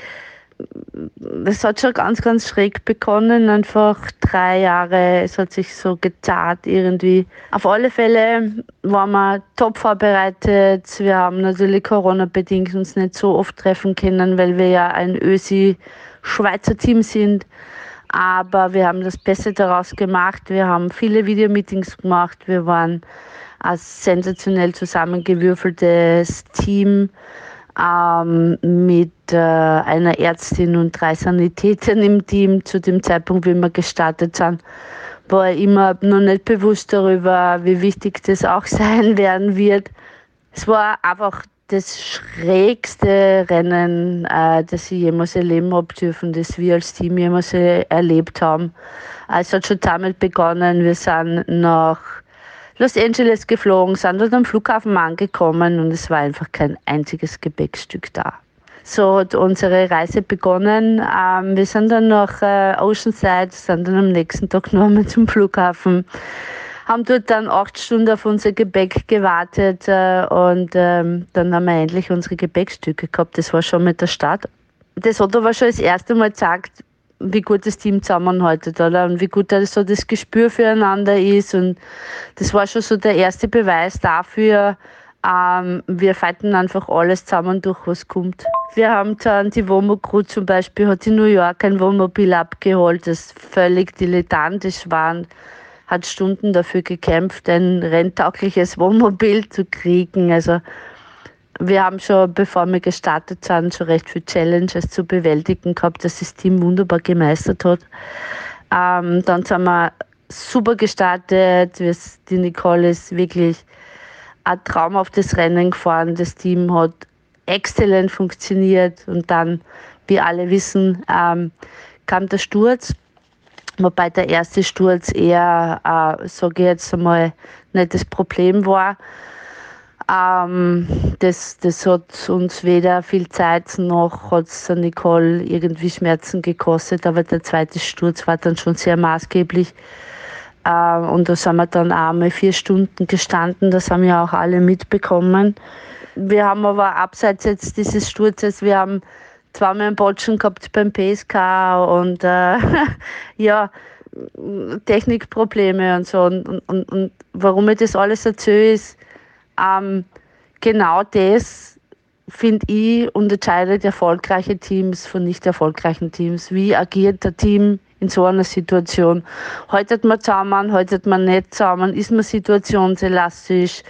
es hat schon ganz, ganz schräg begonnen. Einfach drei Jahre, es hat sich so gezahlt irgendwie. Auf alle Fälle waren wir top vorbereitet. Wir haben natürlich Corona-bedingt uns nicht so oft treffen können, weil wir ja ein Ösi-Schweizer Team sind. Aber wir haben das Beste daraus gemacht. Wir haben viele Videomeetings gemacht. Wir waren ein sensationell zusammengewürfeltes Team ähm, mit äh, einer Ärztin und drei Sanitätern im Team zu dem Zeitpunkt, wie wir gestartet sind, war ich immer noch nicht bewusst darüber, wie wichtig das auch sein werden wird. Es war einfach das schrägste Rennen, äh, das ich jemals erleben habe dürfen, das wir als Team jemals erlebt haben. Es hat schon damit begonnen, wir sind nach Los Angeles geflogen, sind dort am Flughafen angekommen und es war einfach kein einziges Gepäckstück da. So hat unsere Reise begonnen. Ähm, wir sind dann nach äh, Oceanside, sind dann am nächsten Tag nochmal zum Flughafen, haben dort dann acht Stunden auf unser Gepäck gewartet äh, und ähm, dann haben wir endlich unsere Gepäckstücke gehabt. Das war schon mit der Start. Das Auto war schon das erste Mal gesagt, wie gut das Team zusammenhaltet, oder? Und wie gut da so das Gespür füreinander ist. Und das war schon so der erste Beweis dafür, ähm, wir fighten einfach alles zusammen durch, was kommt. Wir haben dann die Womo Crew zum Beispiel, hat in New York ein Wohnmobil abgeholt, das völlig dilettantisch war, hat Stunden dafür gekämpft, ein renntaugliches Wohnmobil zu kriegen. Also wir haben schon, bevor wir gestartet sind, schon recht viele Challenges zu bewältigen gehabt, dass das Team wunderbar gemeistert hat. Ähm, dann sind wir super gestartet. Die Nicole ist wirklich ein Traum auf das Rennen gefahren. Das Team hat exzellent funktioniert und dann, wie alle wissen, ähm, kam der Sturz. Wobei der erste Sturz eher, äh, sage ich jetzt einmal, nicht das Problem war. Ähm, das, das hat uns weder viel Zeit noch hat es Nicole irgendwie Schmerzen gekostet, aber der zweite Sturz war dann schon sehr maßgeblich. Ähm, und da sind wir dann einmal vier Stunden gestanden, das haben ja auch alle mitbekommen. Wir haben aber abseits jetzt dieses Sturzes, wir haben zweimal einen Botschen gehabt beim PSK und äh, ja, Technikprobleme und so. Und, und, und warum ich das alles erzähle, ist, ähm, genau das, finde ich, unterscheidet erfolgreiche Teams von nicht erfolgreichen Teams. Wie agiert der Team in so einer Situation? Haltet man zusammen, haltet man nicht zusammen? Ist man situationselastisch?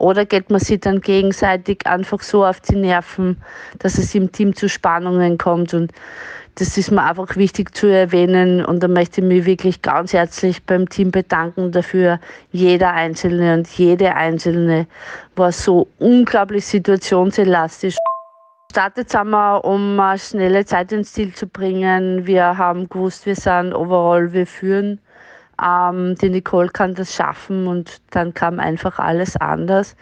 Oder geht man sich dann gegenseitig einfach so auf die Nerven, dass es im Team zu Spannungen kommt? Und das ist mir einfach wichtig zu erwähnen und da möchte ich mich wirklich ganz herzlich beim Team bedanken dafür. Jeder Einzelne und jede Einzelne war so unglaublich situationselastisch. Startet haben wir, um eine schnelle Zeit ins Ziel zu bringen. Wir haben gewusst, wir sind overall, wir führen. Ähm, die Nicole kann das schaffen und dann kam einfach alles anders.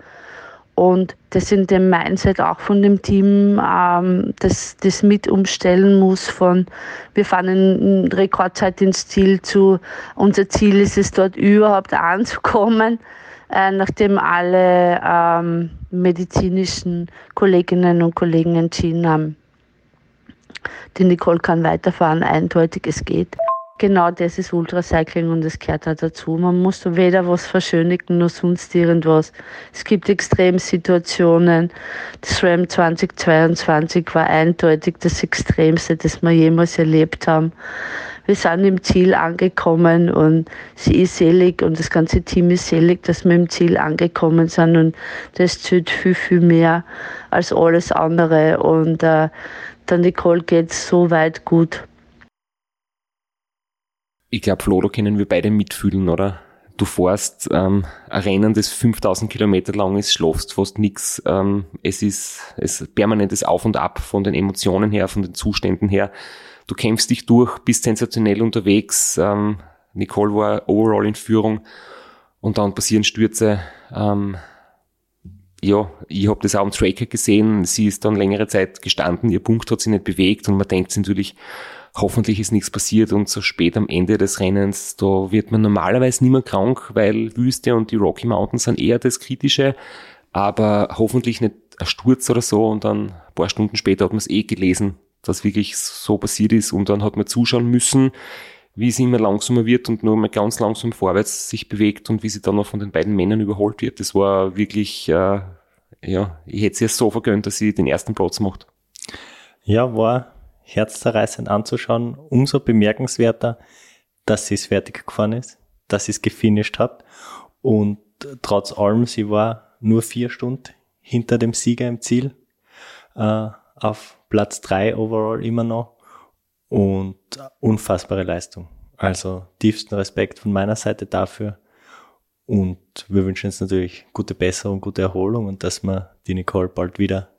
Und das in dem Mindset auch von dem Team, ähm, das, das mit umstellen muss von, wir fahren in Rekordzeit ins Ziel zu, unser Ziel ist es dort überhaupt anzukommen, äh, nachdem alle ähm, medizinischen Kolleginnen und Kollegen entschieden haben, die Nicole kann weiterfahren, eindeutig, es geht. Genau das ist Ultracycling und es gehört auch dazu. Man muss weder was verschönigen noch sonst irgendwas. Es gibt Extremsituationen. Das RAM 2022 war eindeutig das Extremste, das wir jemals erlebt haben. Wir sind im Ziel angekommen und sie ist selig und das ganze Team ist selig, dass wir im Ziel angekommen sind und das zählt viel, viel mehr als alles andere und äh, der Nicole geht so weit gut ich glaube, Flo, da können wir beide mitfühlen, oder? Du fährst ähm, ein Rennen, das 5000 Kilometer lang ist, schlafst fast nix. Ähm, es ist es permanentes Auf und Ab von den Emotionen her, von den Zuständen her. Du kämpfst dich durch, bist sensationell unterwegs. Ähm, Nicole war overall in Führung und dann passieren Stürze. Ähm, ja, ich habe das auch am Tracker gesehen. Sie ist dann längere Zeit gestanden, ihr Punkt hat sich nicht bewegt und man denkt sich natürlich, hoffentlich ist nichts passiert und so spät am Ende des Rennens, da wird man normalerweise nicht mehr krank, weil Wüste und die Rocky Mountains sind eher das Kritische, aber hoffentlich nicht ein Sturz oder so und dann ein paar Stunden später hat man es eh gelesen, dass wirklich so passiert ist und dann hat man zuschauen müssen, wie sie immer langsamer wird und nur mal ganz langsam vorwärts sich bewegt und wie sie dann noch von den beiden Männern überholt wird. Das war wirklich, äh, ja, ich hätte es so vergönnt, dass sie den ersten Platz macht. Ja, war herzzerreißend anzuschauen. Umso bemerkenswerter, dass sie es fertig gefahren ist, dass sie es gefinisht hat. Und trotz allem, sie war nur vier Stunden hinter dem Sieger im Ziel, äh, auf Platz drei overall immer noch und unfassbare Leistung. Also tiefsten Respekt von meiner Seite dafür. Und wir wünschen uns natürlich gute Besserung, gute Erholung und dass wir die Nicole bald wieder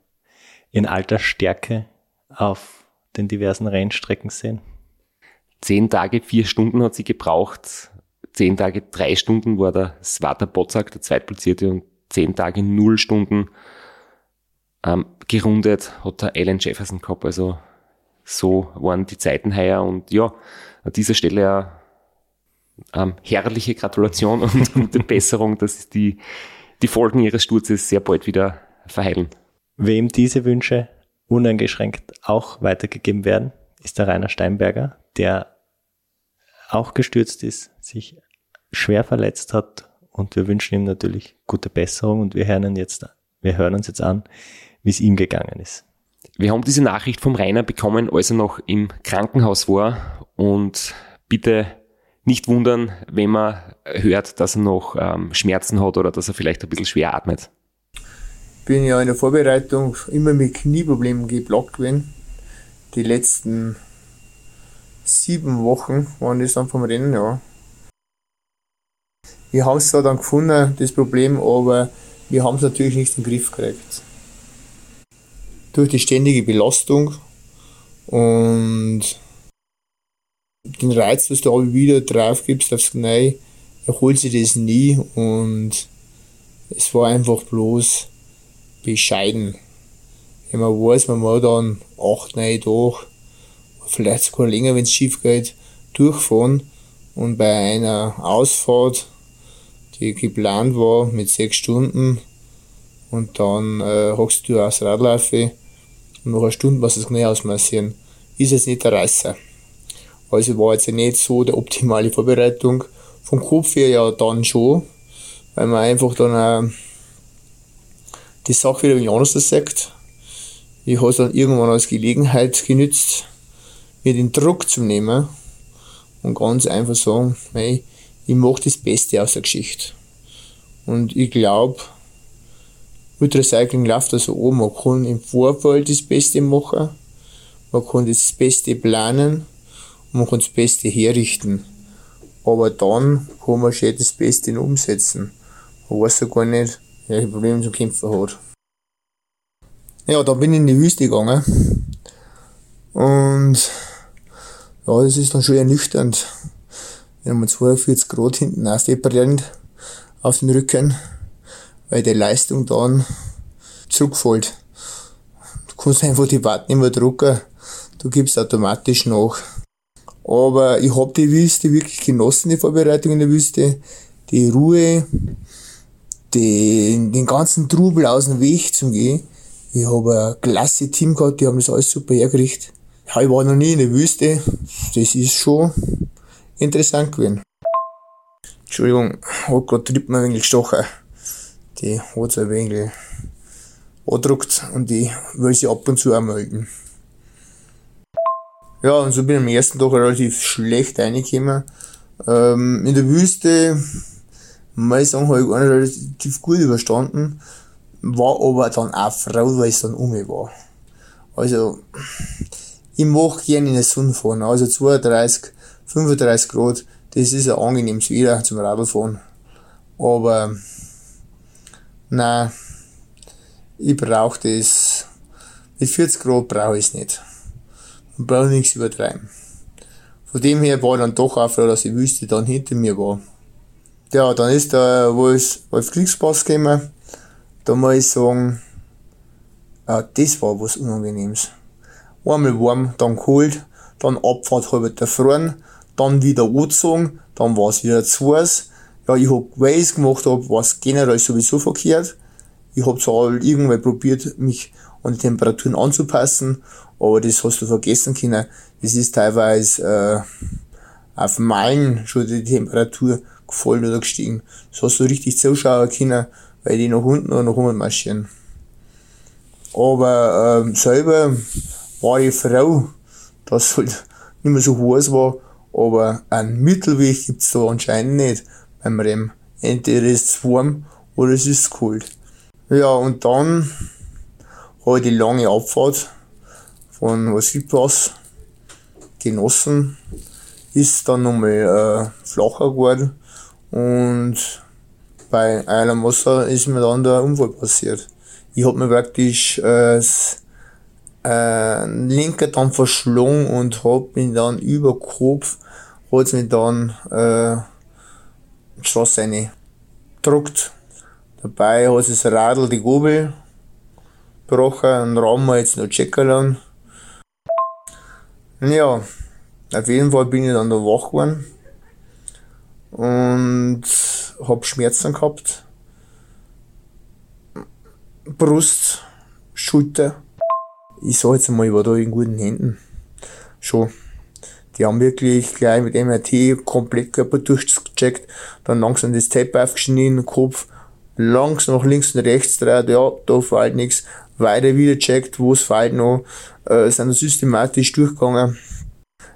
in alter Stärke auf den diversen Rennstrecken sehen. Zehn Tage, vier Stunden hat sie gebraucht. Zehn Tage, drei Stunden war der Svata Bozak, der Zweitplatzierte, und zehn Tage, null Stunden ähm, gerundet hat der Alan Jefferson gehabt. Also so waren die Zeiten heuer und ja, an dieser Stelle eine ähm, herrliche Gratulation und gute Besserung, dass die, die Folgen ihres Sturzes sehr bald wieder verheilen. Wem diese Wünsche uneingeschränkt auch weitergegeben werden, ist der Rainer Steinberger, der auch gestürzt ist, sich schwer verletzt hat und wir wünschen ihm natürlich gute Besserung und wir hören, jetzt, wir hören uns jetzt an, wie es ihm gegangen ist. Wir haben diese Nachricht vom Rainer bekommen, als er noch im Krankenhaus war. Und bitte nicht wundern, wenn man hört, dass er noch ähm, Schmerzen hat oder dass er vielleicht ein bisschen schwer atmet. Bin ja in der Vorbereitung immer mit Knieproblemen geblockt gewesen. Die letzten sieben Wochen waren das dann vom Rennen, ja. Wir haben es zwar dann gefunden, das Problem, aber wir haben es natürlich nicht in den Griff gekriegt durch die ständige Belastung und den Reiz, was du aber wieder drauf gibst aufs Knie, erholt sich das nie und es war einfach bloß bescheiden. Wenn man weiß, man muss dann acht, neun Tage, vielleicht sogar länger, wenn es schief geht, durchfahren und bei einer Ausfahrt, die geplant war mit sechs Stunden, und dann äh, hockst du aufs Radlaufe und nach einer Stunde musst du das Knie ausmassieren. Ist jetzt nicht der Reißer. Also war jetzt nicht so der optimale Vorbereitung. Vom Kopf her ja dann schon, weil man einfach dann äh, die Sache wieder wenig anders sagt. Ich habe es dann irgendwann als Gelegenheit genützt, mir den Druck zu nehmen und ganz einfach sagen, hey, ich mache das Beste aus der Geschichte. Und ich glaube, Ultracycling läuft also oben. Man kann im Vorfeld das Beste machen, man kann das Beste planen und man kann das Beste herrichten. Aber dann kann man schon das Beste umsetzen. Man weiß ja gar nicht, welche Probleme zum Kämpfen hat. Ja, da bin ich in die Wüste gegangen. Und ja, das ist dann schon ernüchternd. Wenn man 42 Grad hinten aufbrennt auf den Rücken weil die Leistung dann zurückfällt. Du kannst einfach die Watt nicht mehr drucken, du gibst automatisch nach. Aber ich habe die Wüste wirklich genossen, die Vorbereitung in der Wüste. Die Ruhe, die, den ganzen Trubel aus dem Weg zu gehen. Ich habe ein klasse Team gehabt, die haben das alles super hergerichtet. Ja, ich war noch nie in der Wüste. Das ist schon interessant gewesen. Entschuldigung, hat gerade Tripp mir ein wenig gestochen die hat ein wenig angedruckt und die will sie ab und zu auch melden. Ja, und so bin ich am ersten Tag relativ schlecht reingekommen. Ähm, in der Wüste, ich sagen, habe ich nicht relativ gut überstanden. War aber dann auch froh, weil es dann um mich war. Also, ich mag gerne in der Sonne fahren. Also 32, 35 Grad, das ist ein angenehmes Wetter zum Radlfahren. Aber Nein, ich brauche das. Mit 40 Grad brauche ich es nicht. Man braucht nichts übertreiben. von dem her war ich dann doch auch froh, dass die Wüste dann hinter mir war. Ja, dann ist der Wolf, Wolf Kriegspass gekommen. Da muss ich sagen, äh, das war was Unangenehmes. Einmal warm, dann kalt, dann Abfahrt halb erfroren, dann wieder angezogen, dann war es wieder zu heiß. Ja, ich hab, weil ich gemacht hab, war es generell sowieso verkehrt. Ich hab zwar halt irgendwann probiert, mich an die Temperaturen anzupassen, aber das hast du vergessen können. Das ist teilweise äh, auf Meilen schon die Temperatur gefallen oder gestiegen. Das hast du richtig zuschauen können, weil die nach unten oder nach oben marschieren. Aber ähm, selber war ich froh, dass es halt nicht mehr so heiß war, aber einen Mittelweg gibt's da anscheinend nicht beim Rem. Entweder ist es warm oder es ist kalt. Ja, und dann habe ich die lange Abfahrt von Wasserpass genossen. Ist dann nochmal äh, flacher geworden und bei einem Wasser ist mir dann der Unfall passiert. Ich hab mir praktisch äh, äh, linke dann verschlungen und hab mich dann über Kopf, hat's mich dann äh, die Straße reingedruckt. Dabei hat das Radl die Gabel gebrochen, einen Raum wir jetzt noch checken lassen. Ja, auf jeden Fall bin ich dann da wach geworden und hab Schmerzen gehabt. Brust, Schulter. Ich sag jetzt einmal, ich war da in guten Händen. Schon. Die haben wirklich gleich mit MRT komplett Körper durchgecheckt, dann langsam das Tape aufgeschnitten, Kopf langsam nach links und rechts dreht, ja, da fällt nichts, weiter wieder checkt, wo es fällt noch, äh, sind systematisch durchgegangen.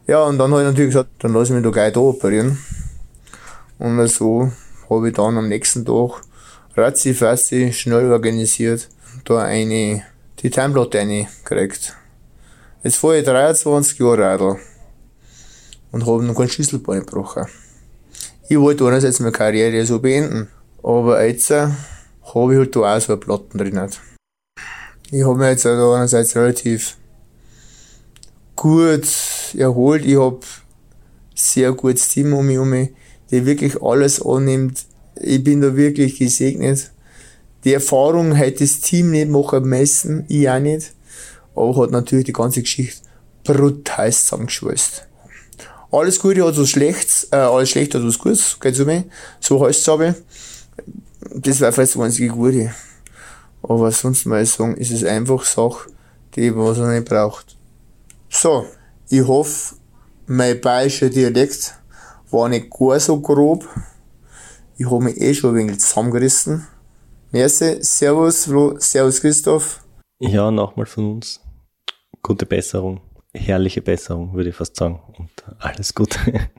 Ja, und dann habe ich natürlich gesagt, dann lass ich mich da gleich da operieren. Und so habe ich dann am nächsten Tag ratzi schnell organisiert, da eine Titanplatte gekriegt. Jetzt fahre ich 23 Jahre Radl und habe noch keinen Schlüsselbein gebrochen. Ich wollte einerseits meine Karriere so beenden, aber jetzt äh, habe ich halt da auch so eine Platten drin. Ich habe mich jetzt also einerseits relativ gut erholt. Ich habe sehr gutes Team um mich herum, der wirklich alles annimmt. Ich bin da wirklich gesegnet. Die Erfahrung hat das Team nicht machen müssen, ich auch nicht. Aber hat natürlich die ganze Geschichte brutal zusammengeschweißt. Alles Gute hat was Schlechtes, äh, alles Schlechte hat was Gutes, geht so mir. So heißt es aber. Das war fast das einzige Gute. Aber sonst mal sagen, ist es einfach Sache, die was er nicht braucht. So, ich hoffe, mein bayerischer Dialekt war nicht gar so grob. Ich habe mich eh schon ein wenig zusammengerissen. Merci, Servus, Flo, Servus, Christoph. Ja, nochmal von uns. Gute Besserung. Herrliche Besserung, würde ich fast sagen. Und alles Gute.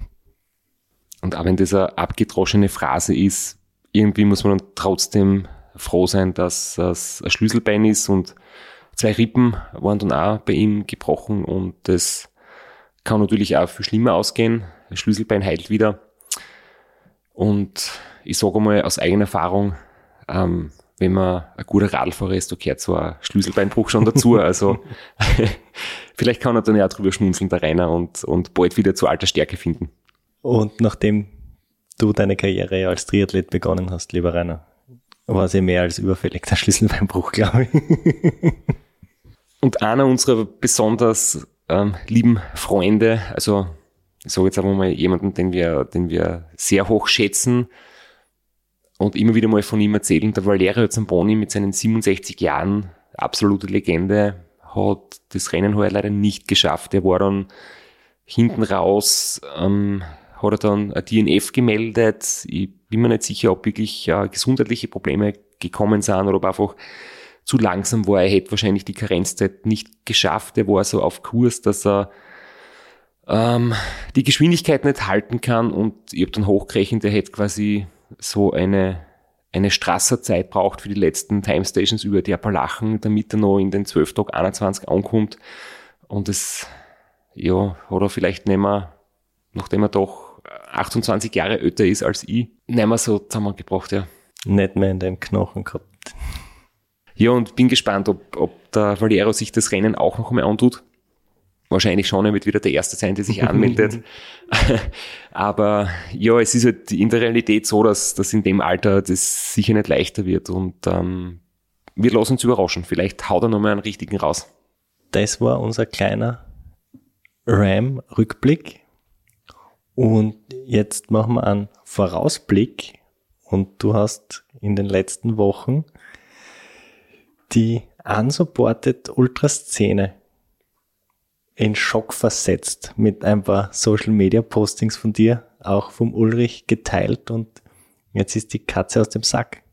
Und auch wenn das eine abgedroschene Phrase ist, irgendwie muss man dann trotzdem froh sein, dass es ein Schlüsselbein ist und zwei Rippen waren dann auch bei ihm gebrochen und das kann natürlich auch viel schlimmer ausgehen. Schlüsselbein heilt wieder. Und ich sage mal aus eigener Erfahrung, ähm, wenn man ein guter Radfahrer ist, da gehört so ein Schlüsselbeinbruch schon dazu. Also vielleicht kann er dann ja auch drüber schmunzeln, der Rainer, und, und bald wieder zu alter Stärke finden. Und nachdem du deine Karriere als Triathlet begonnen hast, lieber Rainer, war sie mehr als überfällig, der Schlüsselbeinbruch, glaube ich. Und einer unserer besonders ähm, lieben Freunde, also sage jetzt einfach mal jemanden, den wir, den wir sehr hoch schätzen und immer wieder mal von ihm erzählen, der Valerio Zamboni mit seinen 67 Jahren, absolute Legende, hat das Rennen heuer leider nicht geschafft. Er war dann hinten raus, ähm, hat er dann ein DNF gemeldet. Ich bin mir nicht sicher, ob wirklich äh, gesundheitliche Probleme gekommen sind oder ob einfach zu langsam war. Er hätte wahrscheinlich die Karenzzeit nicht geschafft. Er war so auf Kurs, dass er ähm, die Geschwindigkeit nicht halten kann und ich habe dann hochgerechnet, er hätte quasi so eine, eine Strasserzeit braucht für die letzten Time Stations über die Appalachen, damit er noch in den 12 Tag 21 ankommt. Und das, ja, hat er vielleicht nicht mehr, nachdem er doch 28 Jahre älter ist als ich, nicht mehr so zusammengebracht, ja. Nicht mehr in den Knochen gehabt. Ja, und bin gespannt, ob, ob der Valero sich das Rennen auch noch einmal antut. Wahrscheinlich schon, er wird wieder der Erste sein, der sich anmeldet. Aber ja, es ist halt in der Realität so, dass das in dem Alter das sicher nicht leichter wird und ähm, wir lassen uns überraschen. Vielleicht haut er nochmal einen richtigen raus. Das war unser kleiner Ram-Rückblick. Und jetzt machen wir einen Vorausblick. Und du hast in den letzten Wochen die unsupported Ultraszene in Schock versetzt mit ein paar Social Media Postings von dir, auch vom Ulrich geteilt und jetzt ist die Katze aus dem Sack.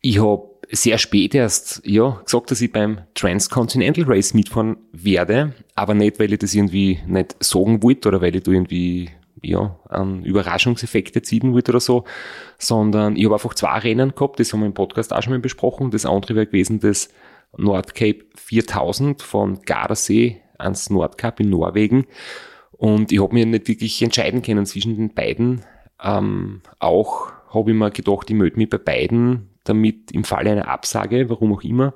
Ich habe sehr spät erst ja, gesagt, dass ich beim Transcontinental Race mitfahren werde, aber nicht, weil ich das irgendwie nicht sagen wollte oder weil ich da irgendwie ja, an Überraschungseffekte ziehen wollte oder so, sondern ich habe einfach zwei Rennen gehabt, das haben wir im Podcast auch schon mal besprochen. Das andere wäre gewesen das Nordcape 4000 von Gardasee ans Nordkap in Norwegen. Und ich habe mir nicht wirklich entscheiden können zwischen den beiden. Ähm, auch habe ich mir gedacht, ich melde mich bei beiden damit im Falle einer Absage, warum auch immer,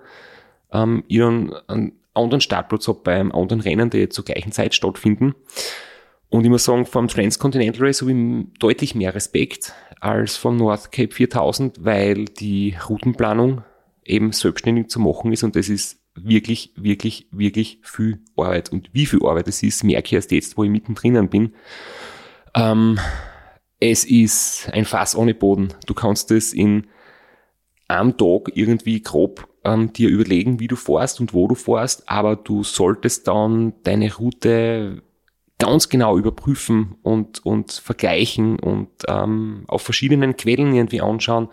ähm, ich dann einen anderen Startplatz habe beim anderen Rennen, der zur gleichen Zeit stattfinden. Und ich muss sagen, vom Transcontinental Race habe ich deutlich mehr Respekt als vom North Cape 4000, weil die Routenplanung eben selbstständig zu machen ist und das ist wirklich, wirklich, wirklich viel Arbeit. Und wie viel Arbeit es ist, merke ich erst jetzt, wo ich mittendrin bin. Ähm, es ist ein Fass ohne Boden. Du kannst es in am Tag irgendwie grob ähm, dir überlegen, wie du fährst und wo du fährst, aber du solltest dann deine Route ganz genau überprüfen und, und vergleichen und ähm, auf verschiedenen Quellen irgendwie anschauen.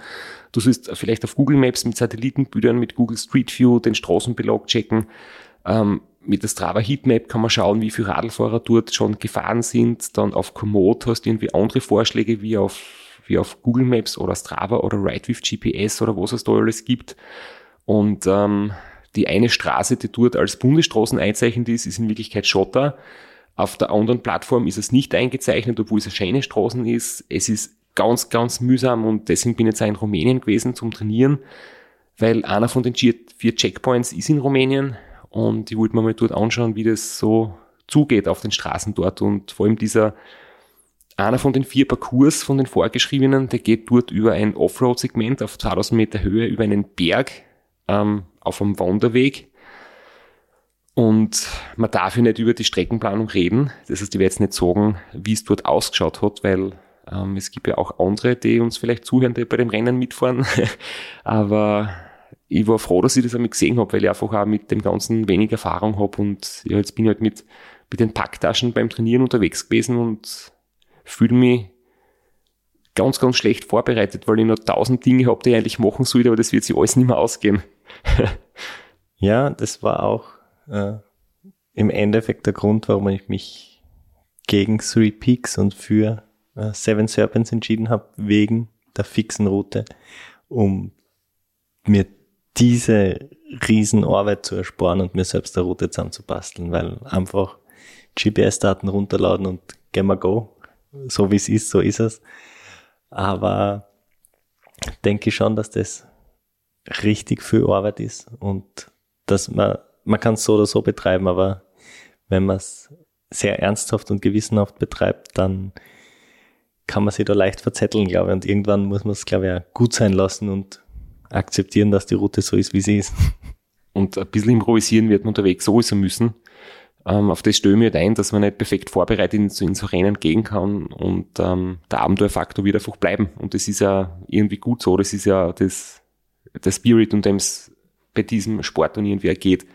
Du sollst vielleicht auf Google Maps mit Satellitenbildern, mit Google Street View den Straßenbelag checken. Ähm, mit der Strava Heatmap kann man schauen, wie viele Radlfahrer dort schon gefahren sind. Dann auf Komoot hast du irgendwie andere Vorschläge wie auf wie auf Google Maps oder Strava oder Ride with GPS oder was es da alles gibt. Und ähm, die eine Straße, die dort als Bundesstraßen eingezeichnet ist, ist in Wirklichkeit Schotter. Auf der anderen Plattform ist es nicht eingezeichnet, obwohl es eine schöne Straßen ist. Es ist ganz, ganz mühsam und deswegen bin ich jetzt auch in Rumänien gewesen zum Trainieren, weil einer von den vier Checkpoints ist in Rumänien und ich wollte mir mal dort anschauen, wie das so zugeht auf den Straßen dort und vor allem dieser einer von den vier Parcours von den vorgeschriebenen, der geht dort über ein Offroad-Segment auf 2000 Meter Höhe über einen Berg ähm, auf einem Wanderweg. Und man darf ja nicht über die Streckenplanung reden. Das heißt, ich werde jetzt nicht sagen, wie es dort ausgeschaut hat, weil ähm, es gibt ja auch andere, die uns vielleicht zuhören, die bei dem Rennen mitfahren. Aber ich war froh, dass ich das einmal gesehen habe, weil ich einfach auch mit dem Ganzen wenig Erfahrung habe und ja, jetzt bin ich halt mit, mit den Packtaschen beim Trainieren unterwegs gewesen und fühle mich ganz, ganz schlecht vorbereitet, weil ich noch tausend Dinge habe, die ich eigentlich machen sollte, aber das wird sich alles nicht mehr ausgehen. ja, das war auch äh, im Endeffekt der Grund, warum ich mich gegen Three Peaks und für äh, Seven Serpents entschieden habe, wegen der fixen Route, um mir diese Riesenarbeit zu ersparen und mir selbst eine Route zusammenzubasteln, weil einfach GPS-Daten runterladen und Gamma Go so wie es ist, so ist es. Aber denke ich schon, dass das richtig viel Arbeit ist und dass man, man kann es so oder so betreiben, aber wenn man es sehr ernsthaft und gewissenhaft betreibt, dann kann man sich da leicht verzetteln, glaube ich. Und irgendwann muss man es, glaube ich, auch gut sein lassen und akzeptieren, dass die Route so ist, wie sie ist. Und ein bisschen improvisieren wird man unterwegs sowieso müssen. Ähm, auf das stelle ich halt ein, dass man nicht perfekt vorbereitet in so, in so Rennen gehen kann und ähm, der Abenteuerfaktor wird einfach bleiben. Und das ist ja irgendwie gut so. Das ist ja das, der Spirit, um dem es bei diesem Sport dann irgendwie geht.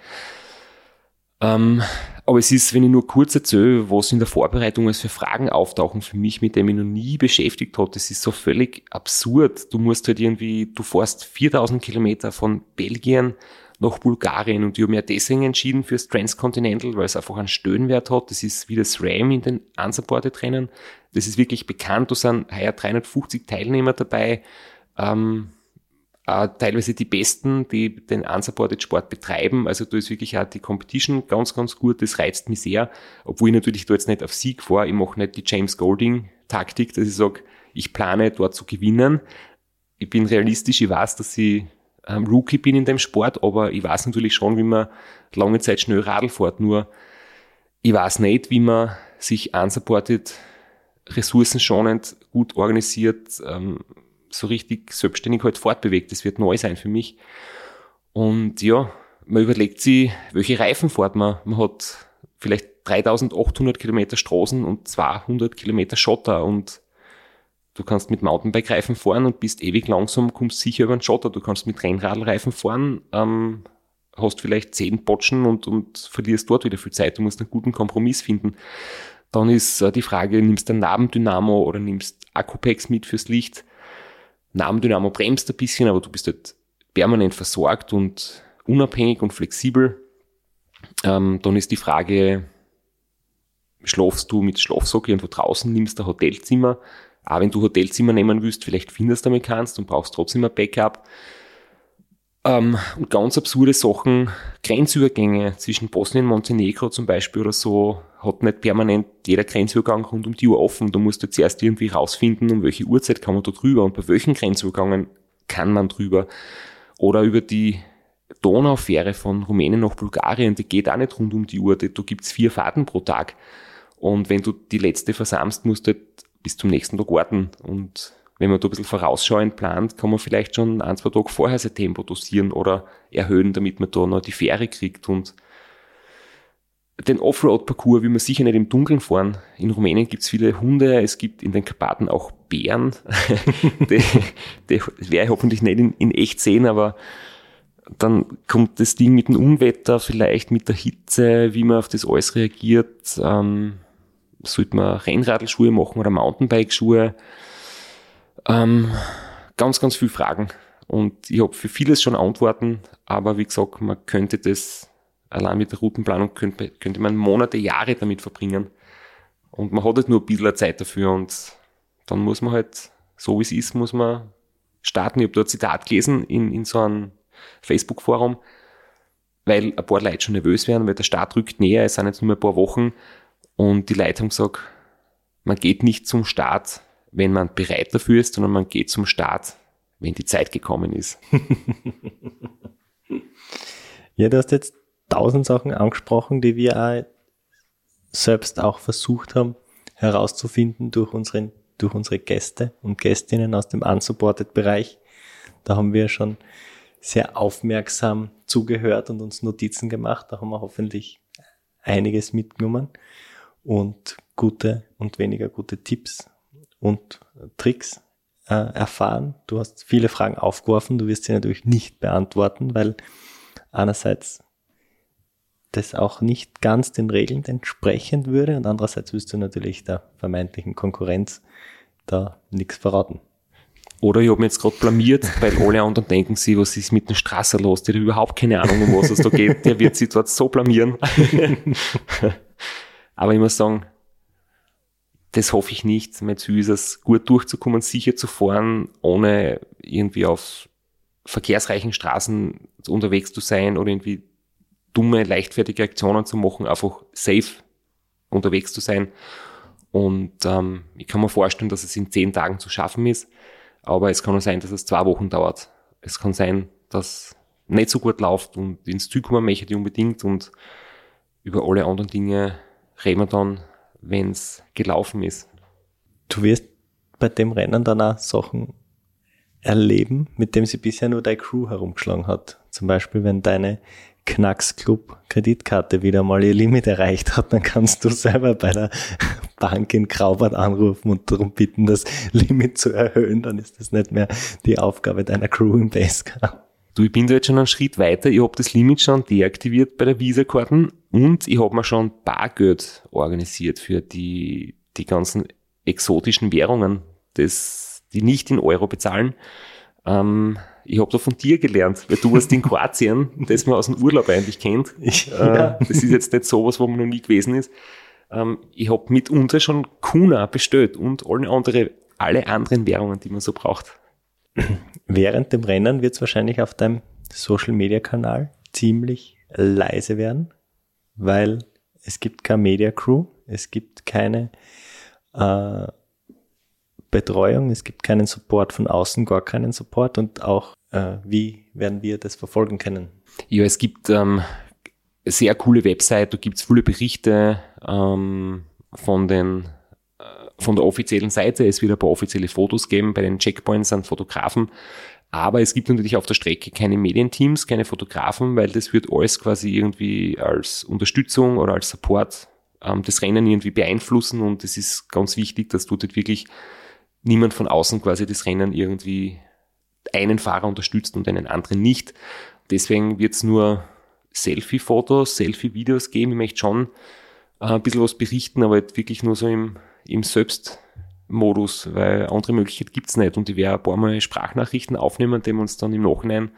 Ähm, aber es ist, wenn ich nur kurz erzähle, was in der Vorbereitung als für Fragen auftauchen für mich, mit dem ich noch nie beschäftigt habe, das ist so völlig absurd. Du musst halt irgendwie, du fährst 4000 Kilometer von Belgien nach Bulgarien. Und ich habe mich deswegen entschieden fürs Transcontinental, weil es einfach einen Stöhnwert hat. Das ist wie das RAM in den unsupported Rennen. Das ist wirklich bekannt. Da sind heuer 350 Teilnehmer dabei. Ähm, äh, teilweise die Besten, die den unsupported Sport betreiben. Also da ist wirklich auch die Competition ganz, ganz gut. Das reizt mich sehr. Obwohl ich natürlich da jetzt nicht auf Sieg fahre. Ich mache nicht die James Golding Taktik, dass ich sage, ich plane dort zu gewinnen. Ich bin realistisch. Ich weiß, dass ich ähm, Rookie bin in dem Sport, aber ich weiß natürlich schon, wie man lange Zeit schnell Radl fährt. Nur ich weiß nicht, wie man sich unsupported, ressourcenschonend, gut organisiert, ähm, so richtig selbstständig halt fortbewegt. Das wird neu sein für mich. Und ja, man überlegt sich, welche Reifen fährt man. Man hat vielleicht 3800 Kilometer Straßen und 200 Kilometer Schotter und du kannst mit Mountainbike-Reifen fahren und bist ewig langsam, kommst sicher über den Schotter. Du kannst mit Rennradreifen fahren, ähm, hast vielleicht zehn Botschen und, und verlierst dort wieder viel Zeit. Du musst einen guten Kompromiss finden. Dann ist äh, die Frage, nimmst du ein Nabendynamo oder nimmst Akkupex mit fürs Licht? Nabendynamo bremst ein bisschen, aber du bist halt permanent versorgt und unabhängig und flexibel. Ähm, dann ist die Frage, schlafst du mit Schlafsack irgendwo draußen, nimmst ein Hotelzimmer. Auch wenn du Hotelzimmer nehmen willst, vielleicht findest du damit kannst und brauchst trotzdem ein Backup. Ähm, und ganz absurde Sachen, Grenzübergänge zwischen Bosnien und Montenegro zum Beispiel oder so, hat nicht permanent jeder Grenzübergang rund um die Uhr offen. Da musst du zuerst irgendwie rausfinden, um welche Uhrzeit kann man da drüber und bei welchen Grenzübergangen kann man drüber. Oder über die Donaufähre von Rumänien nach Bulgarien, die geht auch nicht rund um die Uhr. Da gibt's vier Fahrten pro Tag. Und wenn du die letzte versammst, musst du halt bis zum nächsten Tag warten. Und wenn man da ein bisschen vorausschauend plant, kann man vielleicht schon ein, zwei Tage vorher sein Tempo dosieren oder erhöhen, damit man da noch die Fähre kriegt. Und den Offroad-Parcours will man sicher nicht im Dunkeln fahren. In Rumänien gibt's viele Hunde, es gibt in den Karpaten auch Bären. die, die werde ich hoffentlich nicht in, in echt sehen, aber dann kommt das Ding mit dem Unwetter, vielleicht mit der Hitze, wie man auf das alles reagiert. Ähm, sollte man Rennradelschuhe machen oder Mountainbike-Schuhe? Ähm, ganz, ganz viele Fragen. Und ich habe für vieles schon Antworten, aber wie gesagt, man könnte das allein mit der Routenplanung könnte, könnte man Monate, Jahre damit verbringen. Und man hat halt nur ein bisschen Zeit dafür und dann muss man halt, so wie es ist, muss man starten. Ich habe ein Zitat gelesen in, in so einem Facebook-Forum, weil ein paar Leute schon nervös werden, weil der Start rückt näher, es sind jetzt nur ein paar Wochen und die Leute haben gesagt, man geht nicht zum Start, wenn man bereit dafür ist, sondern man geht zum Start, wenn die Zeit gekommen ist. ja, du hast jetzt tausend Sachen angesprochen, die wir auch selbst auch versucht haben herauszufinden durch, unseren, durch unsere Gäste und Gästinnen aus dem Unsupported-Bereich. Da haben wir schon sehr aufmerksam zugehört und uns Notizen gemacht. Da haben wir hoffentlich einiges mitgenommen und gute und weniger gute Tipps und Tricks äh, erfahren. Du hast viele Fragen aufgeworfen, du wirst sie natürlich nicht beantworten, weil einerseits das auch nicht ganz den Regeln entsprechend würde und andererseits wirst du natürlich der vermeintlichen Konkurrenz da nichts verraten. Oder ich habe mich jetzt gerade blamiert, weil alle anderen denken sie, was ist mit dem Strasser los? Der hat überhaupt keine Ahnung, um was es da geht. Der wird sich dort so blamieren. Aber ich muss sagen, das hoffe ich nicht. Mein Ziel ist es, gut durchzukommen, sicher zu fahren, ohne irgendwie auf verkehrsreichen Straßen unterwegs zu sein oder irgendwie dumme, leichtfertige Aktionen zu machen, einfach safe unterwegs zu sein. Und ähm, ich kann mir vorstellen, dass es in zehn Tagen zu schaffen ist. Aber es kann auch sein, dass es zwei Wochen dauert. Es kann sein, dass nicht so gut läuft und ins Ziel kommen möchte ich unbedingt und über alle anderen Dinge reden wir dann, wenn es gelaufen ist. Du wirst bei dem Rennen dann auch Sachen erleben, mit dem sie bisher nur deine Crew herumgeschlagen hat. Zum Beispiel, wenn deine Knacks Club Kreditkarte wieder mal ihr Limit erreicht hat, dann kannst du selber bei der Bank in Graubart anrufen und darum bitten, das Limit zu erhöhen. Dann ist das nicht mehr die Aufgabe deiner Crew im Basecamp. Du, ich bin da jetzt schon einen Schritt weiter. Ich habe das Limit schon deaktiviert bei der Visa-Karten und ich habe mir schon Bargeld organisiert für die, die ganzen exotischen Währungen, das, die nicht in Euro bezahlen. Ähm, ich habe da von dir gelernt, weil du warst in Kroatien, das man aus dem Urlaub eigentlich kennt. Ja. Äh, das ist jetzt nicht sowas, wo man noch nie gewesen ist. Ähm, ich habe mitunter schon Kuna bestellt und alle, andere, alle anderen Währungen, die man so braucht. Während dem Rennen wird es wahrscheinlich auf deinem Social-Media-Kanal ziemlich leise werden, weil es gibt keine Media Crew, es gibt keine äh, Betreuung, es gibt keinen Support von außen, gar keinen Support und auch äh, wie werden wir das verfolgen können? Ja, es gibt, ähm, sehr coole Website, da gibt's viele Berichte ähm, von den von der offiziellen Seite. Es wird ein paar offizielle Fotos geben. Bei den Checkpoints an Fotografen aber es gibt natürlich auf der Strecke keine Medienteams, keine Fotografen, weil das wird alles quasi irgendwie als Unterstützung oder als Support ähm, das Rennen irgendwie beeinflussen und es ist ganz wichtig, dass dort wirklich niemand von außen quasi das Rennen irgendwie einen Fahrer unterstützt und einen anderen nicht. Deswegen wird es nur Selfie-Fotos, Selfie-Videos geben. Ich möchte schon äh, ein bisschen was berichten, aber wirklich nur so im, im Selbst- Modus, weil andere Möglichkeit gibt's nicht. Und ich werde ein paar Mal Sprachnachrichten aufnehmen, die wir uns dann im Nachhinein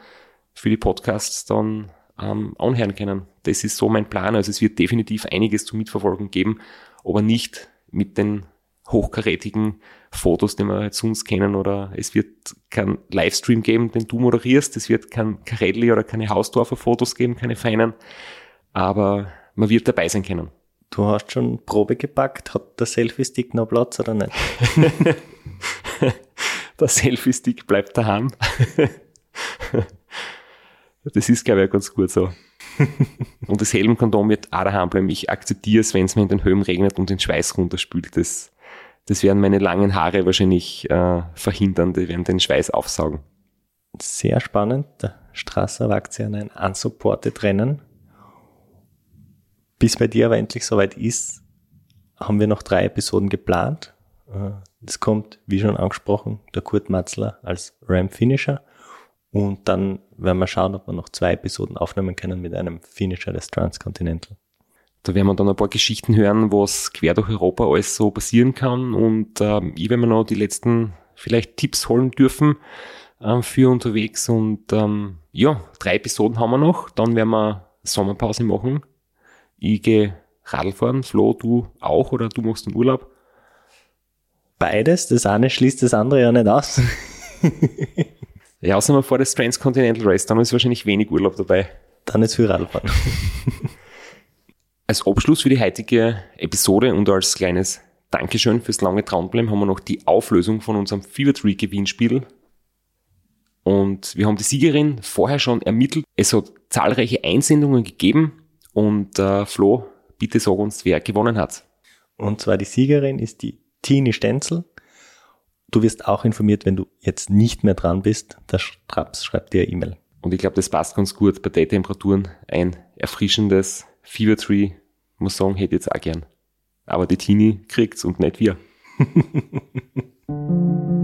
für die Podcasts dann ähm, anhören können. Das ist so mein Plan. Also es wird definitiv einiges zu mitverfolgen geben, aber nicht mit den hochkarätigen Fotos, die wir jetzt sonst kennen, oder es wird kein Livestream geben, den du moderierst, es wird kein Carelli oder keine Hausdorfer Fotos geben, keine feinen, aber man wird dabei sein können. Du hast schon Probe gepackt. Hat der Selfie-Stick noch Platz oder nicht? der Selfie-Stick bleibt daheim. das ist, glaube ich, ganz gut so. und das Helmkondom wird auch daheim bleiben. Ich akzeptiere es, wenn es mir in den Höhen regnet und den Schweiß runterspült. Das, das werden meine langen Haare wahrscheinlich äh, verhindern. Die werden den Schweiß aufsaugen. Sehr spannend. Der Strasser wagt sich an ein unsupported Rennen. Bis bei dir aber endlich soweit ist, haben wir noch drei Episoden geplant. Es äh, kommt, wie schon angesprochen, der Kurt Matzler als Ram-Finisher. Und dann werden wir schauen, ob wir noch zwei Episoden aufnehmen können mit einem Finisher des Transcontinental. Da werden wir dann ein paar Geschichten hören, was quer durch Europa alles so passieren kann. Und äh, ich werde mir noch die letzten vielleicht Tipps holen dürfen äh, für unterwegs. Und ähm, ja, drei Episoden haben wir noch. Dann werden wir Sommerpause machen ich gehe Radl fahren, Flo, du auch oder du machst einen Urlaub? Beides, das eine schließt das andere ja nicht aus. ja, außer man fährt das Transcontinental Race, dann ist wahrscheinlich wenig Urlaub dabei. Dann ist viel Radfahren. als Abschluss für die heutige Episode und als kleines Dankeschön fürs lange Dranbleiben haben wir noch die Auflösung von unserem Fever Tree Gewinnspiel. Und wir haben die Siegerin vorher schon ermittelt. Es hat zahlreiche Einsendungen gegeben. Und äh, Flo, bitte sag uns, wer gewonnen hat. Und zwar die Siegerin ist die Tini Stenzel. Du wirst auch informiert, wenn du jetzt nicht mehr dran bist. Der Straps schreibt dir E-Mail. Und ich glaube, das passt ganz gut bei den Temperaturen. Ein erfrischendes Fever Tree, muss sagen, hätte ich jetzt auch gern. Aber die Tini kriegt's und nicht wir.